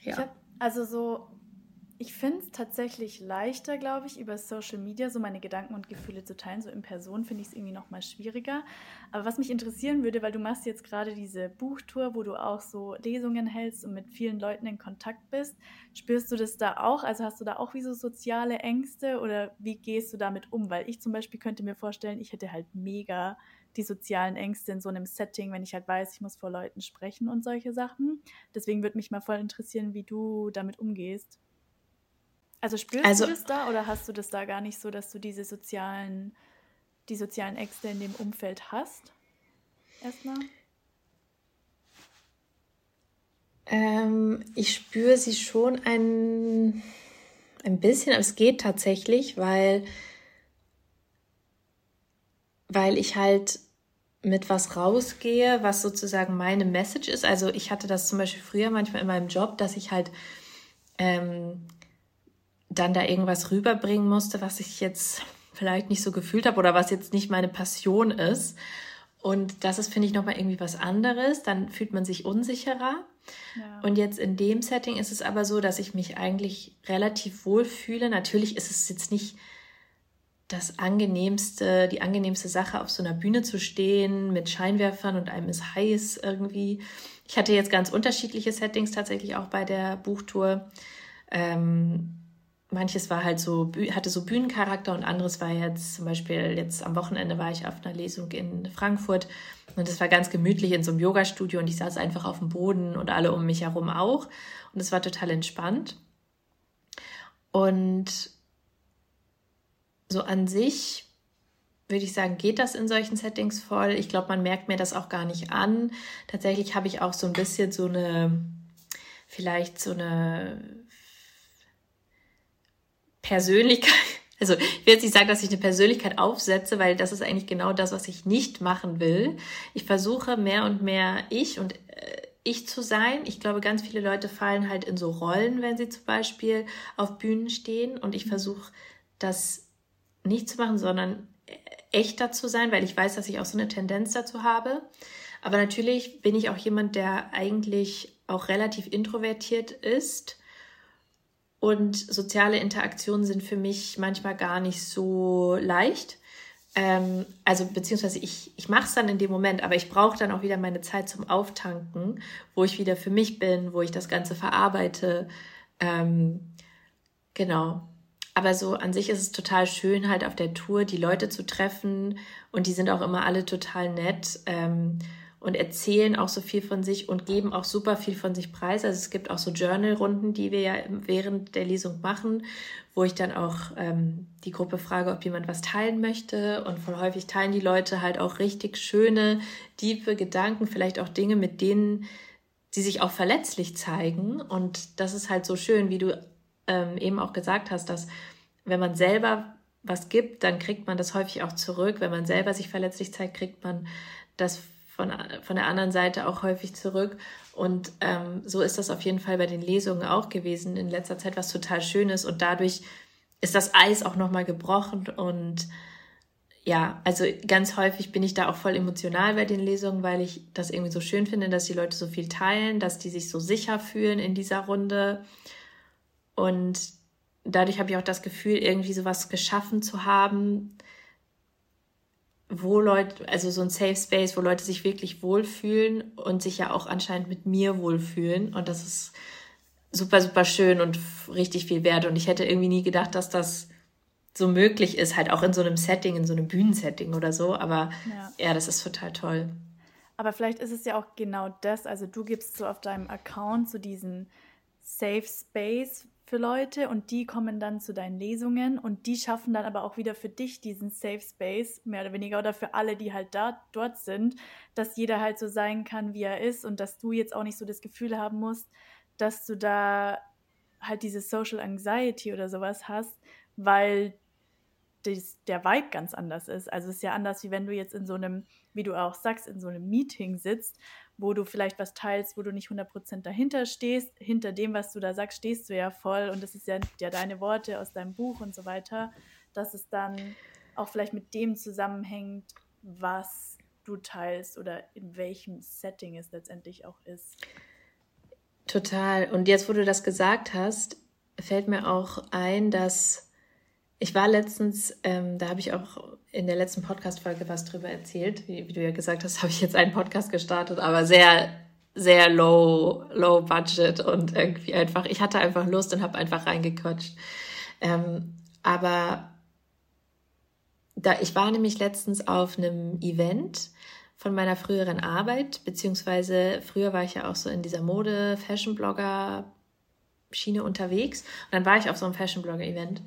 [SPEAKER 2] Ja. Also so, ich finde es tatsächlich leichter, glaube ich, über Social Media so meine Gedanken und Gefühle zu teilen. So in Person finde ich es irgendwie noch mal schwieriger. Aber was mich interessieren würde, weil du machst jetzt gerade diese Buchtour, wo du auch so Lesungen hältst und mit vielen Leuten in Kontakt bist. Spürst du das da auch? Also hast du da auch wie so soziale Ängste oder wie gehst du damit um? Weil ich zum Beispiel könnte mir vorstellen, ich hätte halt mega die sozialen Ängste in so einem Setting, wenn ich halt weiß, ich muss vor Leuten sprechen und solche Sachen. Deswegen würde mich mal voll interessieren, wie du damit umgehst. Also spürst also, du das da oder hast du das da gar nicht so, dass du diese sozialen, die sozialen Ängste in dem Umfeld hast? Erstmal?
[SPEAKER 1] Ähm, ich spüre sie schon ein, ein bisschen, aber es geht tatsächlich, weil weil ich halt mit was rausgehe, was sozusagen meine Message ist. Also ich hatte das zum Beispiel früher manchmal in meinem Job, dass ich halt ähm, dann da irgendwas rüberbringen musste, was ich jetzt vielleicht nicht so gefühlt habe oder was jetzt nicht meine Passion ist. Und das ist, finde ich, nochmal irgendwie was anderes. Dann fühlt man sich unsicherer. Ja. Und jetzt in dem Setting ist es aber so, dass ich mich eigentlich relativ wohl fühle. Natürlich ist es jetzt nicht das angenehmste, die angenehmste Sache, auf so einer Bühne zu stehen mit Scheinwerfern und einem ist heiß irgendwie. Ich hatte jetzt ganz unterschiedliche Settings tatsächlich auch bei der Buchtour. Ähm, manches war halt so, hatte so Bühnencharakter und anderes war jetzt zum Beispiel jetzt am Wochenende war ich auf einer Lesung in Frankfurt und es war ganz gemütlich in so einem Yoga-Studio und ich saß einfach auf dem Boden und alle um mich herum auch und es war total entspannt. Und so an sich würde ich sagen, geht das in solchen Settings voll. Ich glaube, man merkt mir das auch gar nicht an. Tatsächlich habe ich auch so ein bisschen so eine, vielleicht so eine Persönlichkeit. Also ich will jetzt nicht sagen, dass ich eine Persönlichkeit aufsetze, weil das ist eigentlich genau das, was ich nicht machen will. Ich versuche mehr und mehr ich und äh, ich zu sein. Ich glaube, ganz viele Leute fallen halt in so Rollen, wenn sie zum Beispiel auf Bühnen stehen. Und ich versuche das nicht zu machen, sondern echter zu sein, weil ich weiß, dass ich auch so eine Tendenz dazu habe. Aber natürlich bin ich auch jemand, der eigentlich auch relativ introvertiert ist. Und soziale Interaktionen sind für mich manchmal gar nicht so leicht, ähm, also beziehungsweise ich, ich mache es dann in dem Moment, aber ich brauche dann auch wieder meine Zeit zum Auftanken, wo ich wieder für mich bin, wo ich das Ganze verarbeite. Ähm, genau. Aber so an sich ist es total schön, halt auf der Tour die Leute zu treffen und die sind auch immer alle total nett. Ähm, und erzählen auch so viel von sich und geben auch super viel von sich preis. Also es gibt auch so Journal-Runden, die wir ja während der Lesung machen, wo ich dann auch ähm, die Gruppe frage, ob jemand was teilen möchte. Und voll häufig teilen die Leute halt auch richtig schöne, tiefe Gedanken, vielleicht auch Dinge, mit denen sie sich auch verletzlich zeigen. Und das ist halt so schön, wie du ähm, eben auch gesagt hast, dass wenn man selber was gibt, dann kriegt man das häufig auch zurück. Wenn man selber sich verletzlich zeigt, kriegt man das von, von der anderen Seite auch häufig zurück. Und ähm, so ist das auf jeden Fall bei den Lesungen auch gewesen in letzter Zeit, was total schön ist. Und dadurch ist das Eis auch nochmal gebrochen. Und ja, also ganz häufig bin ich da auch voll emotional bei den Lesungen, weil ich das irgendwie so schön finde, dass die Leute so viel teilen, dass die sich so sicher fühlen in dieser Runde. Und dadurch habe ich auch das Gefühl, irgendwie sowas geschaffen zu haben, wo Leute, also so ein Safe Space, wo Leute sich wirklich wohlfühlen und sich ja auch anscheinend mit mir wohlfühlen. Und das ist super, super schön und richtig viel wert. Und ich hätte irgendwie nie gedacht, dass das so möglich ist, halt auch in so einem Setting, in so einem Bühnensetting oder so. Aber ja, ja das ist total toll.
[SPEAKER 2] Aber vielleicht ist es ja auch genau das. Also du gibst so auf deinem Account so diesen Safe Space für Leute und die kommen dann zu deinen Lesungen und die schaffen dann aber auch wieder für dich diesen Safe Space, mehr oder weniger, oder für alle, die halt da, dort sind, dass jeder halt so sein kann, wie er ist und dass du jetzt auch nicht so das Gefühl haben musst, dass du da halt diese Social Anxiety oder sowas hast, weil das, der Vibe ganz anders ist. Also es ist ja anders, wie wenn du jetzt in so einem, wie du auch sagst, in so einem Meeting sitzt wo du vielleicht was teilst, wo du nicht 100% dahinter stehst. Hinter dem, was du da sagst, stehst du ja voll und das ist ja, ja deine Worte aus deinem Buch und so weiter, dass es dann auch vielleicht mit dem zusammenhängt, was du teilst oder in welchem Setting es letztendlich auch ist.
[SPEAKER 1] Total. Und jetzt, wo du das gesagt hast, fällt mir auch ein, dass ich war letztens, ähm, da habe ich auch in der letzten Podcast-Folge was drüber erzählt. Wie, wie du ja gesagt hast, habe ich jetzt einen Podcast gestartet, aber sehr, sehr low, low budget und irgendwie einfach, ich hatte einfach Lust und habe einfach reingequatscht. Ähm, aber da, ich war nämlich letztens auf einem Event von meiner früheren Arbeit, beziehungsweise früher war ich ja auch so in dieser Mode, Fashion-Blogger, Schiene unterwegs. Und dann war ich auf so einem Fashion-Blogger-Event.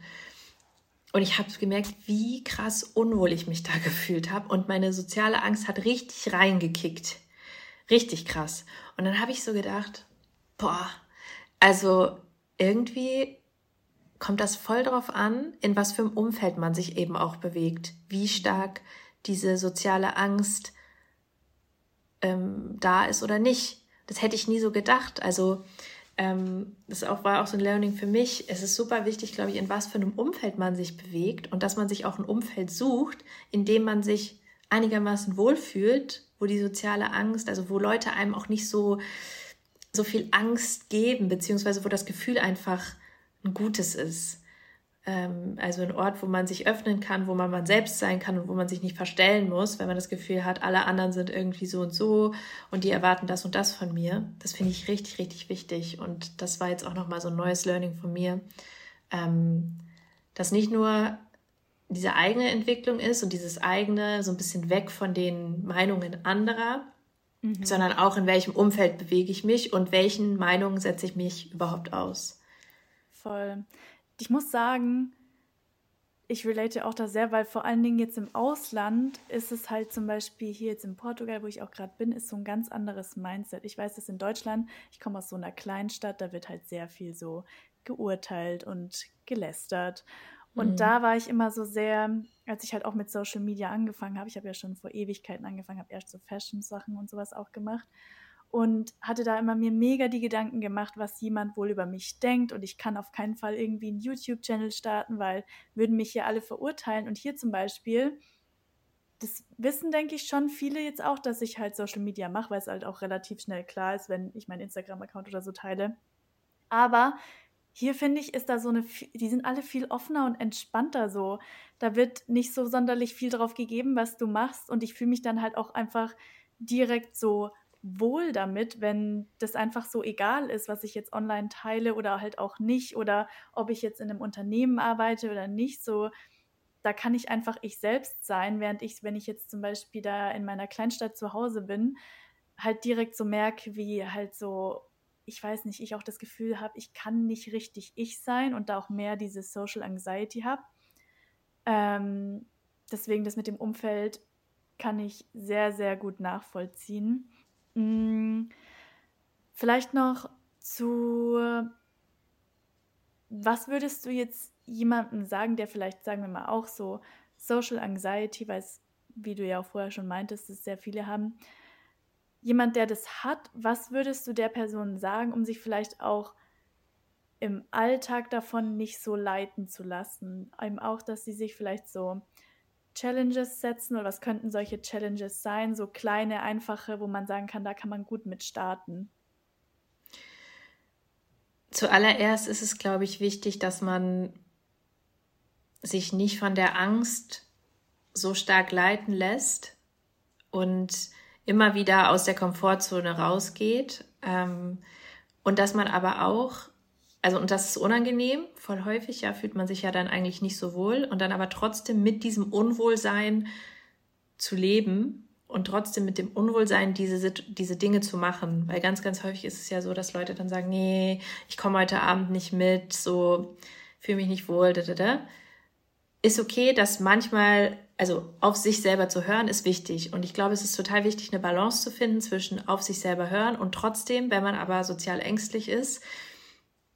[SPEAKER 1] Und ich habe gemerkt, wie krass unwohl ich mich da gefühlt habe. Und meine soziale Angst hat richtig reingekickt. Richtig krass. Und dann habe ich so gedacht, boah, also irgendwie kommt das voll darauf an, in was für einem Umfeld man sich eben auch bewegt. Wie stark diese soziale Angst ähm, da ist oder nicht. Das hätte ich nie so gedacht. Also ähm, das auch, war auch so ein Learning für mich. Es ist super wichtig, glaube ich, in was für einem Umfeld man sich bewegt und dass man sich auch ein Umfeld sucht, in dem man sich einigermaßen wohlfühlt, wo die soziale Angst, also wo Leute einem auch nicht so, so viel Angst geben, beziehungsweise wo das Gefühl einfach ein gutes ist. Ähm, also ein Ort, wo man sich öffnen kann, wo man man selbst sein kann und wo man sich nicht verstellen muss, wenn man das Gefühl hat, alle anderen sind irgendwie so und so und die erwarten das und das von mir. Das finde ich richtig, richtig wichtig. Und das war jetzt auch nochmal so ein neues Learning von mir, ähm, dass nicht nur diese eigene Entwicklung ist und dieses eigene so ein bisschen weg von den Meinungen anderer, mhm. sondern auch in welchem Umfeld bewege ich mich und welchen Meinungen setze ich mich überhaupt aus.
[SPEAKER 2] Voll ich muss sagen, ich relate auch da sehr, weil vor allen Dingen jetzt im Ausland ist es halt zum Beispiel hier jetzt in Portugal, wo ich auch gerade bin, ist so ein ganz anderes Mindset. Ich weiß, dass in Deutschland, ich komme aus so einer Kleinstadt, da wird halt sehr viel so geurteilt und gelästert. Und mhm. da war ich immer so sehr, als ich halt auch mit Social Media angefangen habe, ich habe ja schon vor Ewigkeiten angefangen, habe erst so Fashion-Sachen und sowas auch gemacht und hatte da immer mir mega die Gedanken gemacht, was jemand wohl über mich denkt und ich kann auf keinen Fall irgendwie einen YouTube-Channel starten, weil würden mich hier alle verurteilen und hier zum Beispiel, das wissen denke ich schon viele jetzt auch, dass ich halt Social Media mache, weil es halt auch relativ schnell klar ist, wenn ich meinen Instagram-Account oder so teile. Aber hier finde ich, ist da so eine, die sind alle viel offener und entspannter so. Da wird nicht so sonderlich viel drauf gegeben, was du machst. Und ich fühle mich dann halt auch einfach direkt so wohl damit, wenn das einfach so egal ist, was ich jetzt online teile oder halt auch nicht oder ob ich jetzt in einem Unternehmen arbeite oder nicht. So, da kann ich einfach ich selbst sein, während ich, wenn ich jetzt zum Beispiel da in meiner Kleinstadt zu Hause bin, halt direkt so merke, wie halt so, ich weiß nicht, ich auch das Gefühl habe, ich kann nicht richtig ich sein und da auch mehr diese Social Anxiety habe. Ähm, deswegen das mit dem Umfeld kann ich sehr, sehr gut nachvollziehen. Hm, vielleicht noch zu, was würdest du jetzt jemandem sagen, der vielleicht, sagen wir mal, auch so Social Anxiety, weil es, wie du ja auch vorher schon meintest, dass sehr viele haben, jemand, der das hat, was würdest du der Person sagen, um sich vielleicht auch im Alltag davon nicht so leiten zu lassen? Eben auch, dass sie sich vielleicht so Challenges setzen oder was könnten solche Challenges sein? So kleine, einfache, wo man sagen kann, da kann man gut mit starten.
[SPEAKER 1] Zuallererst ist es, glaube ich, wichtig, dass man sich nicht von der Angst so stark leiten lässt und immer wieder aus der Komfortzone rausgeht. Ähm, und dass man aber auch also und das ist unangenehm, voll häufig, ja, fühlt man sich ja dann eigentlich nicht so wohl und dann aber trotzdem mit diesem Unwohlsein zu leben und trotzdem mit dem Unwohlsein diese, diese Dinge zu machen. Weil ganz, ganz häufig ist es ja so, dass Leute dann sagen, nee, ich komme heute Abend nicht mit, so fühle mich nicht wohl, da, da, da. Ist okay, dass manchmal, also auf sich selber zu hören, ist wichtig. Und ich glaube, es ist total wichtig, eine Balance zu finden zwischen auf sich selber hören und trotzdem, wenn man aber sozial ängstlich ist,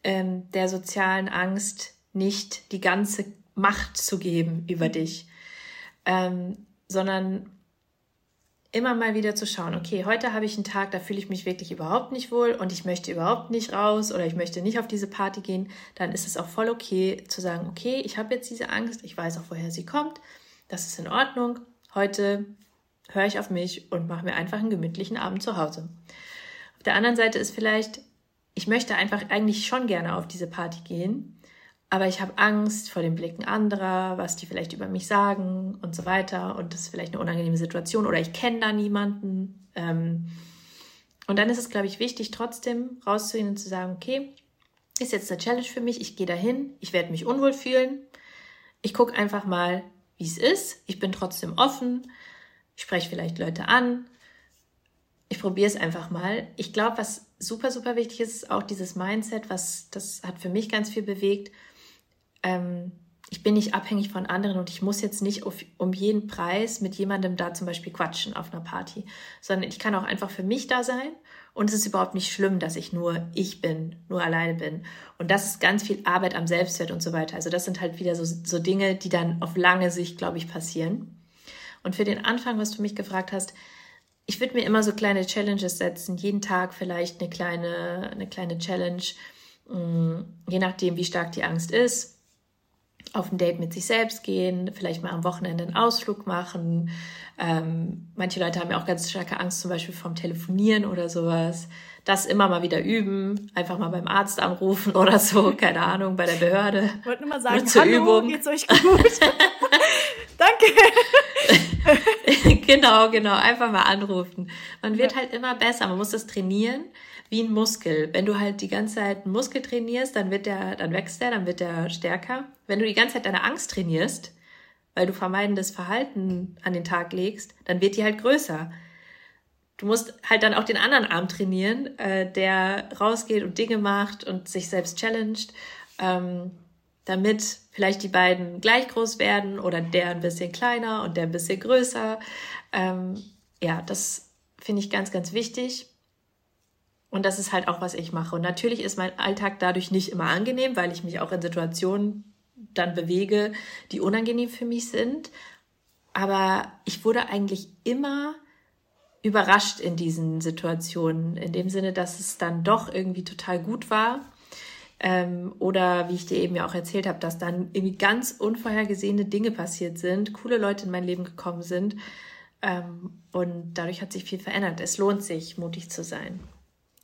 [SPEAKER 1] ähm, der sozialen Angst nicht die ganze Macht zu geben über dich, ähm, sondern immer mal wieder zu schauen, okay, heute habe ich einen Tag, da fühle ich mich wirklich überhaupt nicht wohl und ich möchte überhaupt nicht raus oder ich möchte nicht auf diese Party gehen, dann ist es auch voll okay zu sagen, okay, ich habe jetzt diese Angst, ich weiß auch, woher sie kommt, das ist in Ordnung, heute höre ich auf mich und mache mir einfach einen gemütlichen Abend zu Hause. Auf der anderen Seite ist vielleicht, ich möchte einfach eigentlich schon gerne auf diese Party gehen, aber ich habe Angst vor den Blicken anderer, was die vielleicht über mich sagen und so weiter. Und das ist vielleicht eine unangenehme Situation oder ich kenne da niemanden. Ähm, und dann ist es, glaube ich, wichtig, trotzdem rauszugehen und zu sagen, okay, ist jetzt eine Challenge für mich, ich gehe dahin, ich werde mich unwohl fühlen. Ich gucke einfach mal, wie es ist. Ich bin trotzdem offen. Ich spreche vielleicht Leute an ich probiere es einfach mal. Ich glaube, was super, super wichtig ist, ist auch dieses Mindset, was das hat für mich ganz viel bewegt. Ähm, ich bin nicht abhängig von anderen und ich muss jetzt nicht auf, um jeden Preis mit jemandem da zum Beispiel quatschen auf einer Party, sondern ich kann auch einfach für mich da sein und es ist überhaupt nicht schlimm, dass ich nur ich bin, nur alleine bin. Und das ist ganz viel Arbeit am Selbstwert und so weiter. Also das sind halt wieder so, so Dinge, die dann auf lange Sicht, glaube ich, passieren. Und für den Anfang, was du mich gefragt hast, ich würde mir immer so kleine Challenges setzen, jeden Tag vielleicht eine kleine, eine kleine Challenge, mm, je nachdem, wie stark die Angst ist. Auf ein Date mit sich selbst gehen, vielleicht mal am Wochenende einen Ausflug machen. Ähm, manche Leute haben ja auch ganz starke Angst, zum Beispiel vom Telefonieren oder sowas. Das immer mal wieder üben, einfach mal beim Arzt anrufen oder so, keine Ahnung, bei der Behörde. Ich wollte nur mal sagen, zur hallo, Übung. geht's euch gut? Danke. genau, genau. Einfach mal anrufen. Man wird ja. halt immer besser. Man muss das trainieren wie ein Muskel. Wenn du halt die ganze Zeit einen Muskel trainierst, dann wird der, dann wächst der, dann wird der stärker. Wenn du die ganze Zeit deine Angst trainierst, weil du vermeidendes Verhalten an den Tag legst, dann wird die halt größer. Du musst halt dann auch den anderen Arm trainieren, äh, der rausgeht und Dinge macht und sich selbst challenged. Ähm, damit vielleicht die beiden gleich groß werden oder der ein bisschen kleiner und der ein bisschen größer. Ähm, ja, das finde ich ganz, ganz wichtig. Und das ist halt auch, was ich mache. Und natürlich ist mein Alltag dadurch nicht immer angenehm, weil ich mich auch in Situationen dann bewege, die unangenehm für mich sind. Aber ich wurde eigentlich immer überrascht in diesen Situationen, in dem Sinne, dass es dann doch irgendwie total gut war ähm, oder wie ich dir eben ja auch erzählt habe, dass dann irgendwie ganz unvorhergesehene Dinge passiert sind, coole Leute in mein Leben gekommen sind. Ähm, und dadurch hat sich viel verändert. Es lohnt sich, mutig zu sein.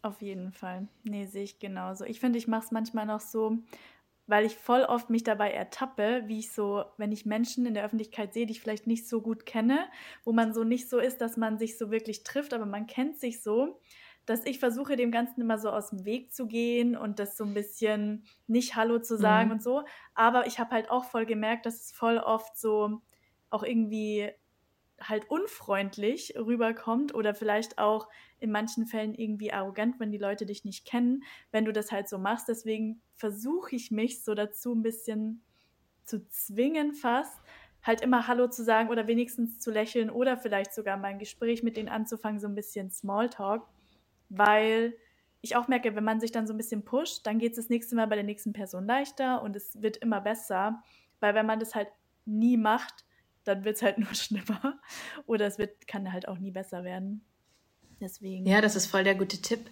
[SPEAKER 2] Auf jeden Fall. Nee, sehe ich genauso. Ich finde, ich mache es manchmal noch so, weil ich voll oft mich dabei ertappe, wie ich so, wenn ich Menschen in der Öffentlichkeit sehe, die ich vielleicht nicht so gut kenne, wo man so nicht so ist, dass man sich so wirklich trifft, aber man kennt sich so, dass ich versuche, dem Ganzen immer so aus dem Weg zu gehen und das so ein bisschen nicht Hallo zu sagen mhm. und so. Aber ich habe halt auch voll gemerkt, dass es voll oft so auch irgendwie halt unfreundlich rüberkommt oder vielleicht auch in manchen Fällen irgendwie arrogant, wenn die Leute dich nicht kennen, wenn du das halt so machst. Deswegen versuche ich mich so dazu ein bisschen zu zwingen fast, halt immer Hallo zu sagen oder wenigstens zu lächeln oder vielleicht sogar mein Gespräch mit denen anzufangen, so ein bisschen Smalltalk, weil ich auch merke, wenn man sich dann so ein bisschen pusht, dann geht es das nächste Mal bei der nächsten Person leichter und es wird immer besser, weil wenn man das halt nie macht, dann wird es halt nur schlimmer. Oder es wird, kann halt auch nie besser werden. Deswegen.
[SPEAKER 1] Ja, das ist voll der gute Tipp.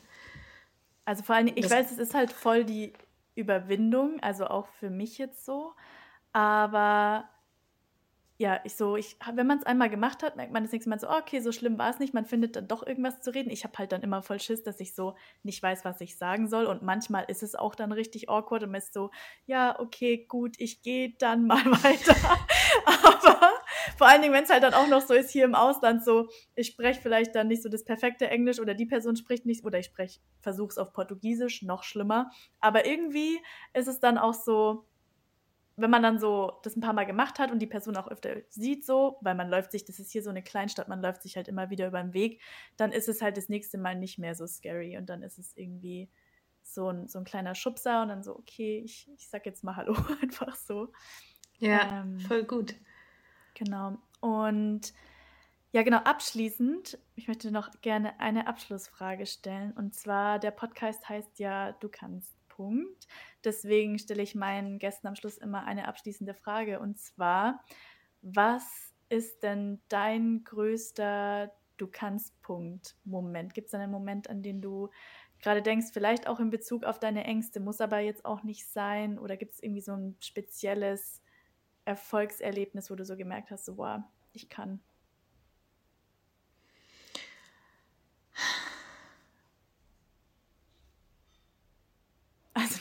[SPEAKER 2] Also vor allem, ich das weiß, es ist halt voll die Überwindung, also auch für mich jetzt so. Aber ja, ich so, ich, wenn man es einmal gemacht hat, merkt man das nächste Mal so, okay, so schlimm war es nicht, man findet dann doch irgendwas zu reden. Ich habe halt dann immer voll Schiss, dass ich so nicht weiß, was ich sagen soll. Und manchmal ist es auch dann richtig awkward und man ist so, ja, okay, gut, ich gehe dann mal weiter. Aber vor allen Dingen, wenn es halt dann auch noch so ist hier im Ausland, so, ich spreche vielleicht dann nicht so das perfekte Englisch oder die Person spricht nicht, oder ich spreche, versuche es auf Portugiesisch, noch schlimmer. Aber irgendwie ist es dann auch so, wenn man dann so das ein paar Mal gemacht hat und die Person auch öfter sieht, so, weil man läuft sich, das ist hier so eine Kleinstadt, man läuft sich halt immer wieder über den Weg, dann ist es halt das nächste Mal nicht mehr so scary und dann ist es irgendwie so ein, so ein kleiner Schubser und dann so, okay, ich, ich sag jetzt mal Hallo, einfach so.
[SPEAKER 1] Ja, ähm, voll gut.
[SPEAKER 2] Genau. Und ja, genau, abschließend, ich möchte noch gerne eine Abschlussfrage stellen. Und zwar, der Podcast heißt ja, du kannst Punkt. Deswegen stelle ich meinen Gästen am Schluss immer eine abschließende Frage. Und zwar, was ist denn dein größter Du kannst Punkt Moment? Gibt es einen Moment, an den du gerade denkst, vielleicht auch in Bezug auf deine Ängste, muss aber jetzt auch nicht sein? Oder gibt es irgendwie so ein spezielles Erfolgserlebnis, wo du so gemerkt hast, so, wow, ich kann?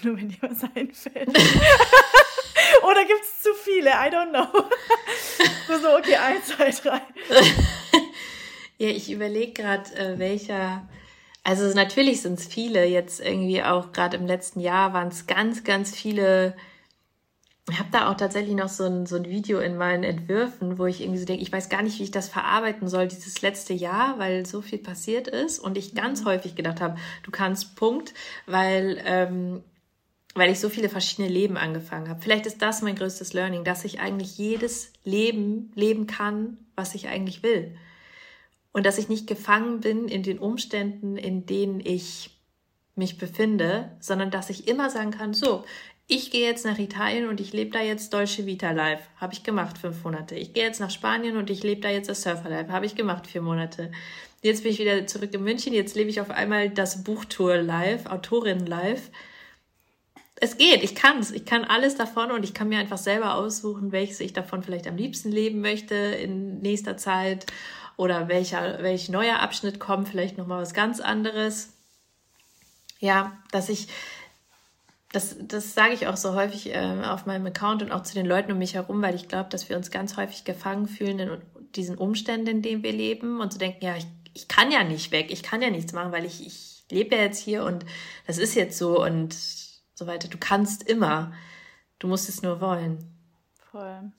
[SPEAKER 2] nur wenn dir was einfällt. Oder gibt es zu viele? I don't know. Nur so, okay, eins, zwei, drei.
[SPEAKER 1] ja, ich überlege gerade, äh, welcher. Also natürlich sind es viele. Jetzt irgendwie auch gerade im letzten Jahr waren es ganz, ganz viele. Ich habe da auch tatsächlich noch so ein, so ein Video in meinen Entwürfen, wo ich irgendwie so denke, ich weiß gar nicht, wie ich das verarbeiten soll, dieses letzte Jahr, weil so viel passiert ist und ich ganz mhm. häufig gedacht habe, du kannst Punkt, weil ähm, weil ich so viele verschiedene Leben angefangen habe. Vielleicht ist das mein größtes Learning, dass ich eigentlich jedes Leben leben kann, was ich eigentlich will. Und dass ich nicht gefangen bin in den Umständen, in denen ich mich befinde, sondern dass ich immer sagen kann, so, ich gehe jetzt nach Italien und ich lebe da jetzt Deutsche Vita Live. Habe ich gemacht, fünf Monate. Ich gehe jetzt nach Spanien und ich lebe da jetzt das Surfer Live. Habe ich gemacht, vier Monate. Jetzt bin ich wieder zurück in München. Jetzt lebe ich auf einmal das Buchtour Live, Autorin Live es geht, ich kann es, ich kann alles davon und ich kann mir einfach selber aussuchen, welches ich davon vielleicht am liebsten leben möchte in nächster Zeit oder welcher, welch neuer Abschnitt kommt, vielleicht nochmal was ganz anderes. Ja, dass ich, das, das sage ich auch so häufig äh, auf meinem Account und auch zu den Leuten um mich herum, weil ich glaube, dass wir uns ganz häufig gefangen fühlen in diesen Umständen, in denen wir leben und zu so denken, ja, ich, ich kann ja nicht weg, ich kann ja nichts machen, weil ich, ich lebe ja jetzt hier und das ist jetzt so und so weiter. Du kannst immer. Du musst es nur wollen.
[SPEAKER 2] Voll.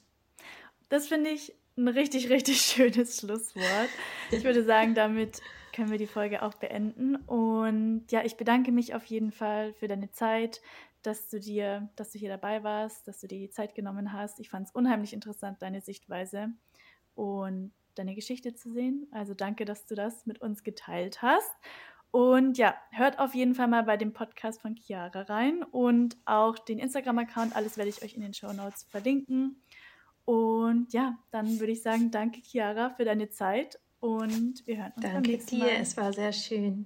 [SPEAKER 2] Das finde ich ein richtig, richtig schönes Schlusswort. Ich würde sagen, damit können wir die Folge auch beenden. Und ja, ich bedanke mich auf jeden Fall für deine Zeit, dass du dir, dass du hier dabei warst, dass du dir die Zeit genommen hast. Ich fand es unheimlich interessant, deine Sichtweise und deine Geschichte zu sehen. Also danke, dass du das mit uns geteilt hast. Und ja, hört auf jeden Fall mal bei dem Podcast von Chiara rein und auch den Instagram-Account. Alles werde ich euch in den Show Notes verlinken. Und ja, dann würde ich sagen, danke Chiara für deine Zeit und wir hören uns
[SPEAKER 1] danke beim nächsten Mal. Danke dir, es war sehr schön.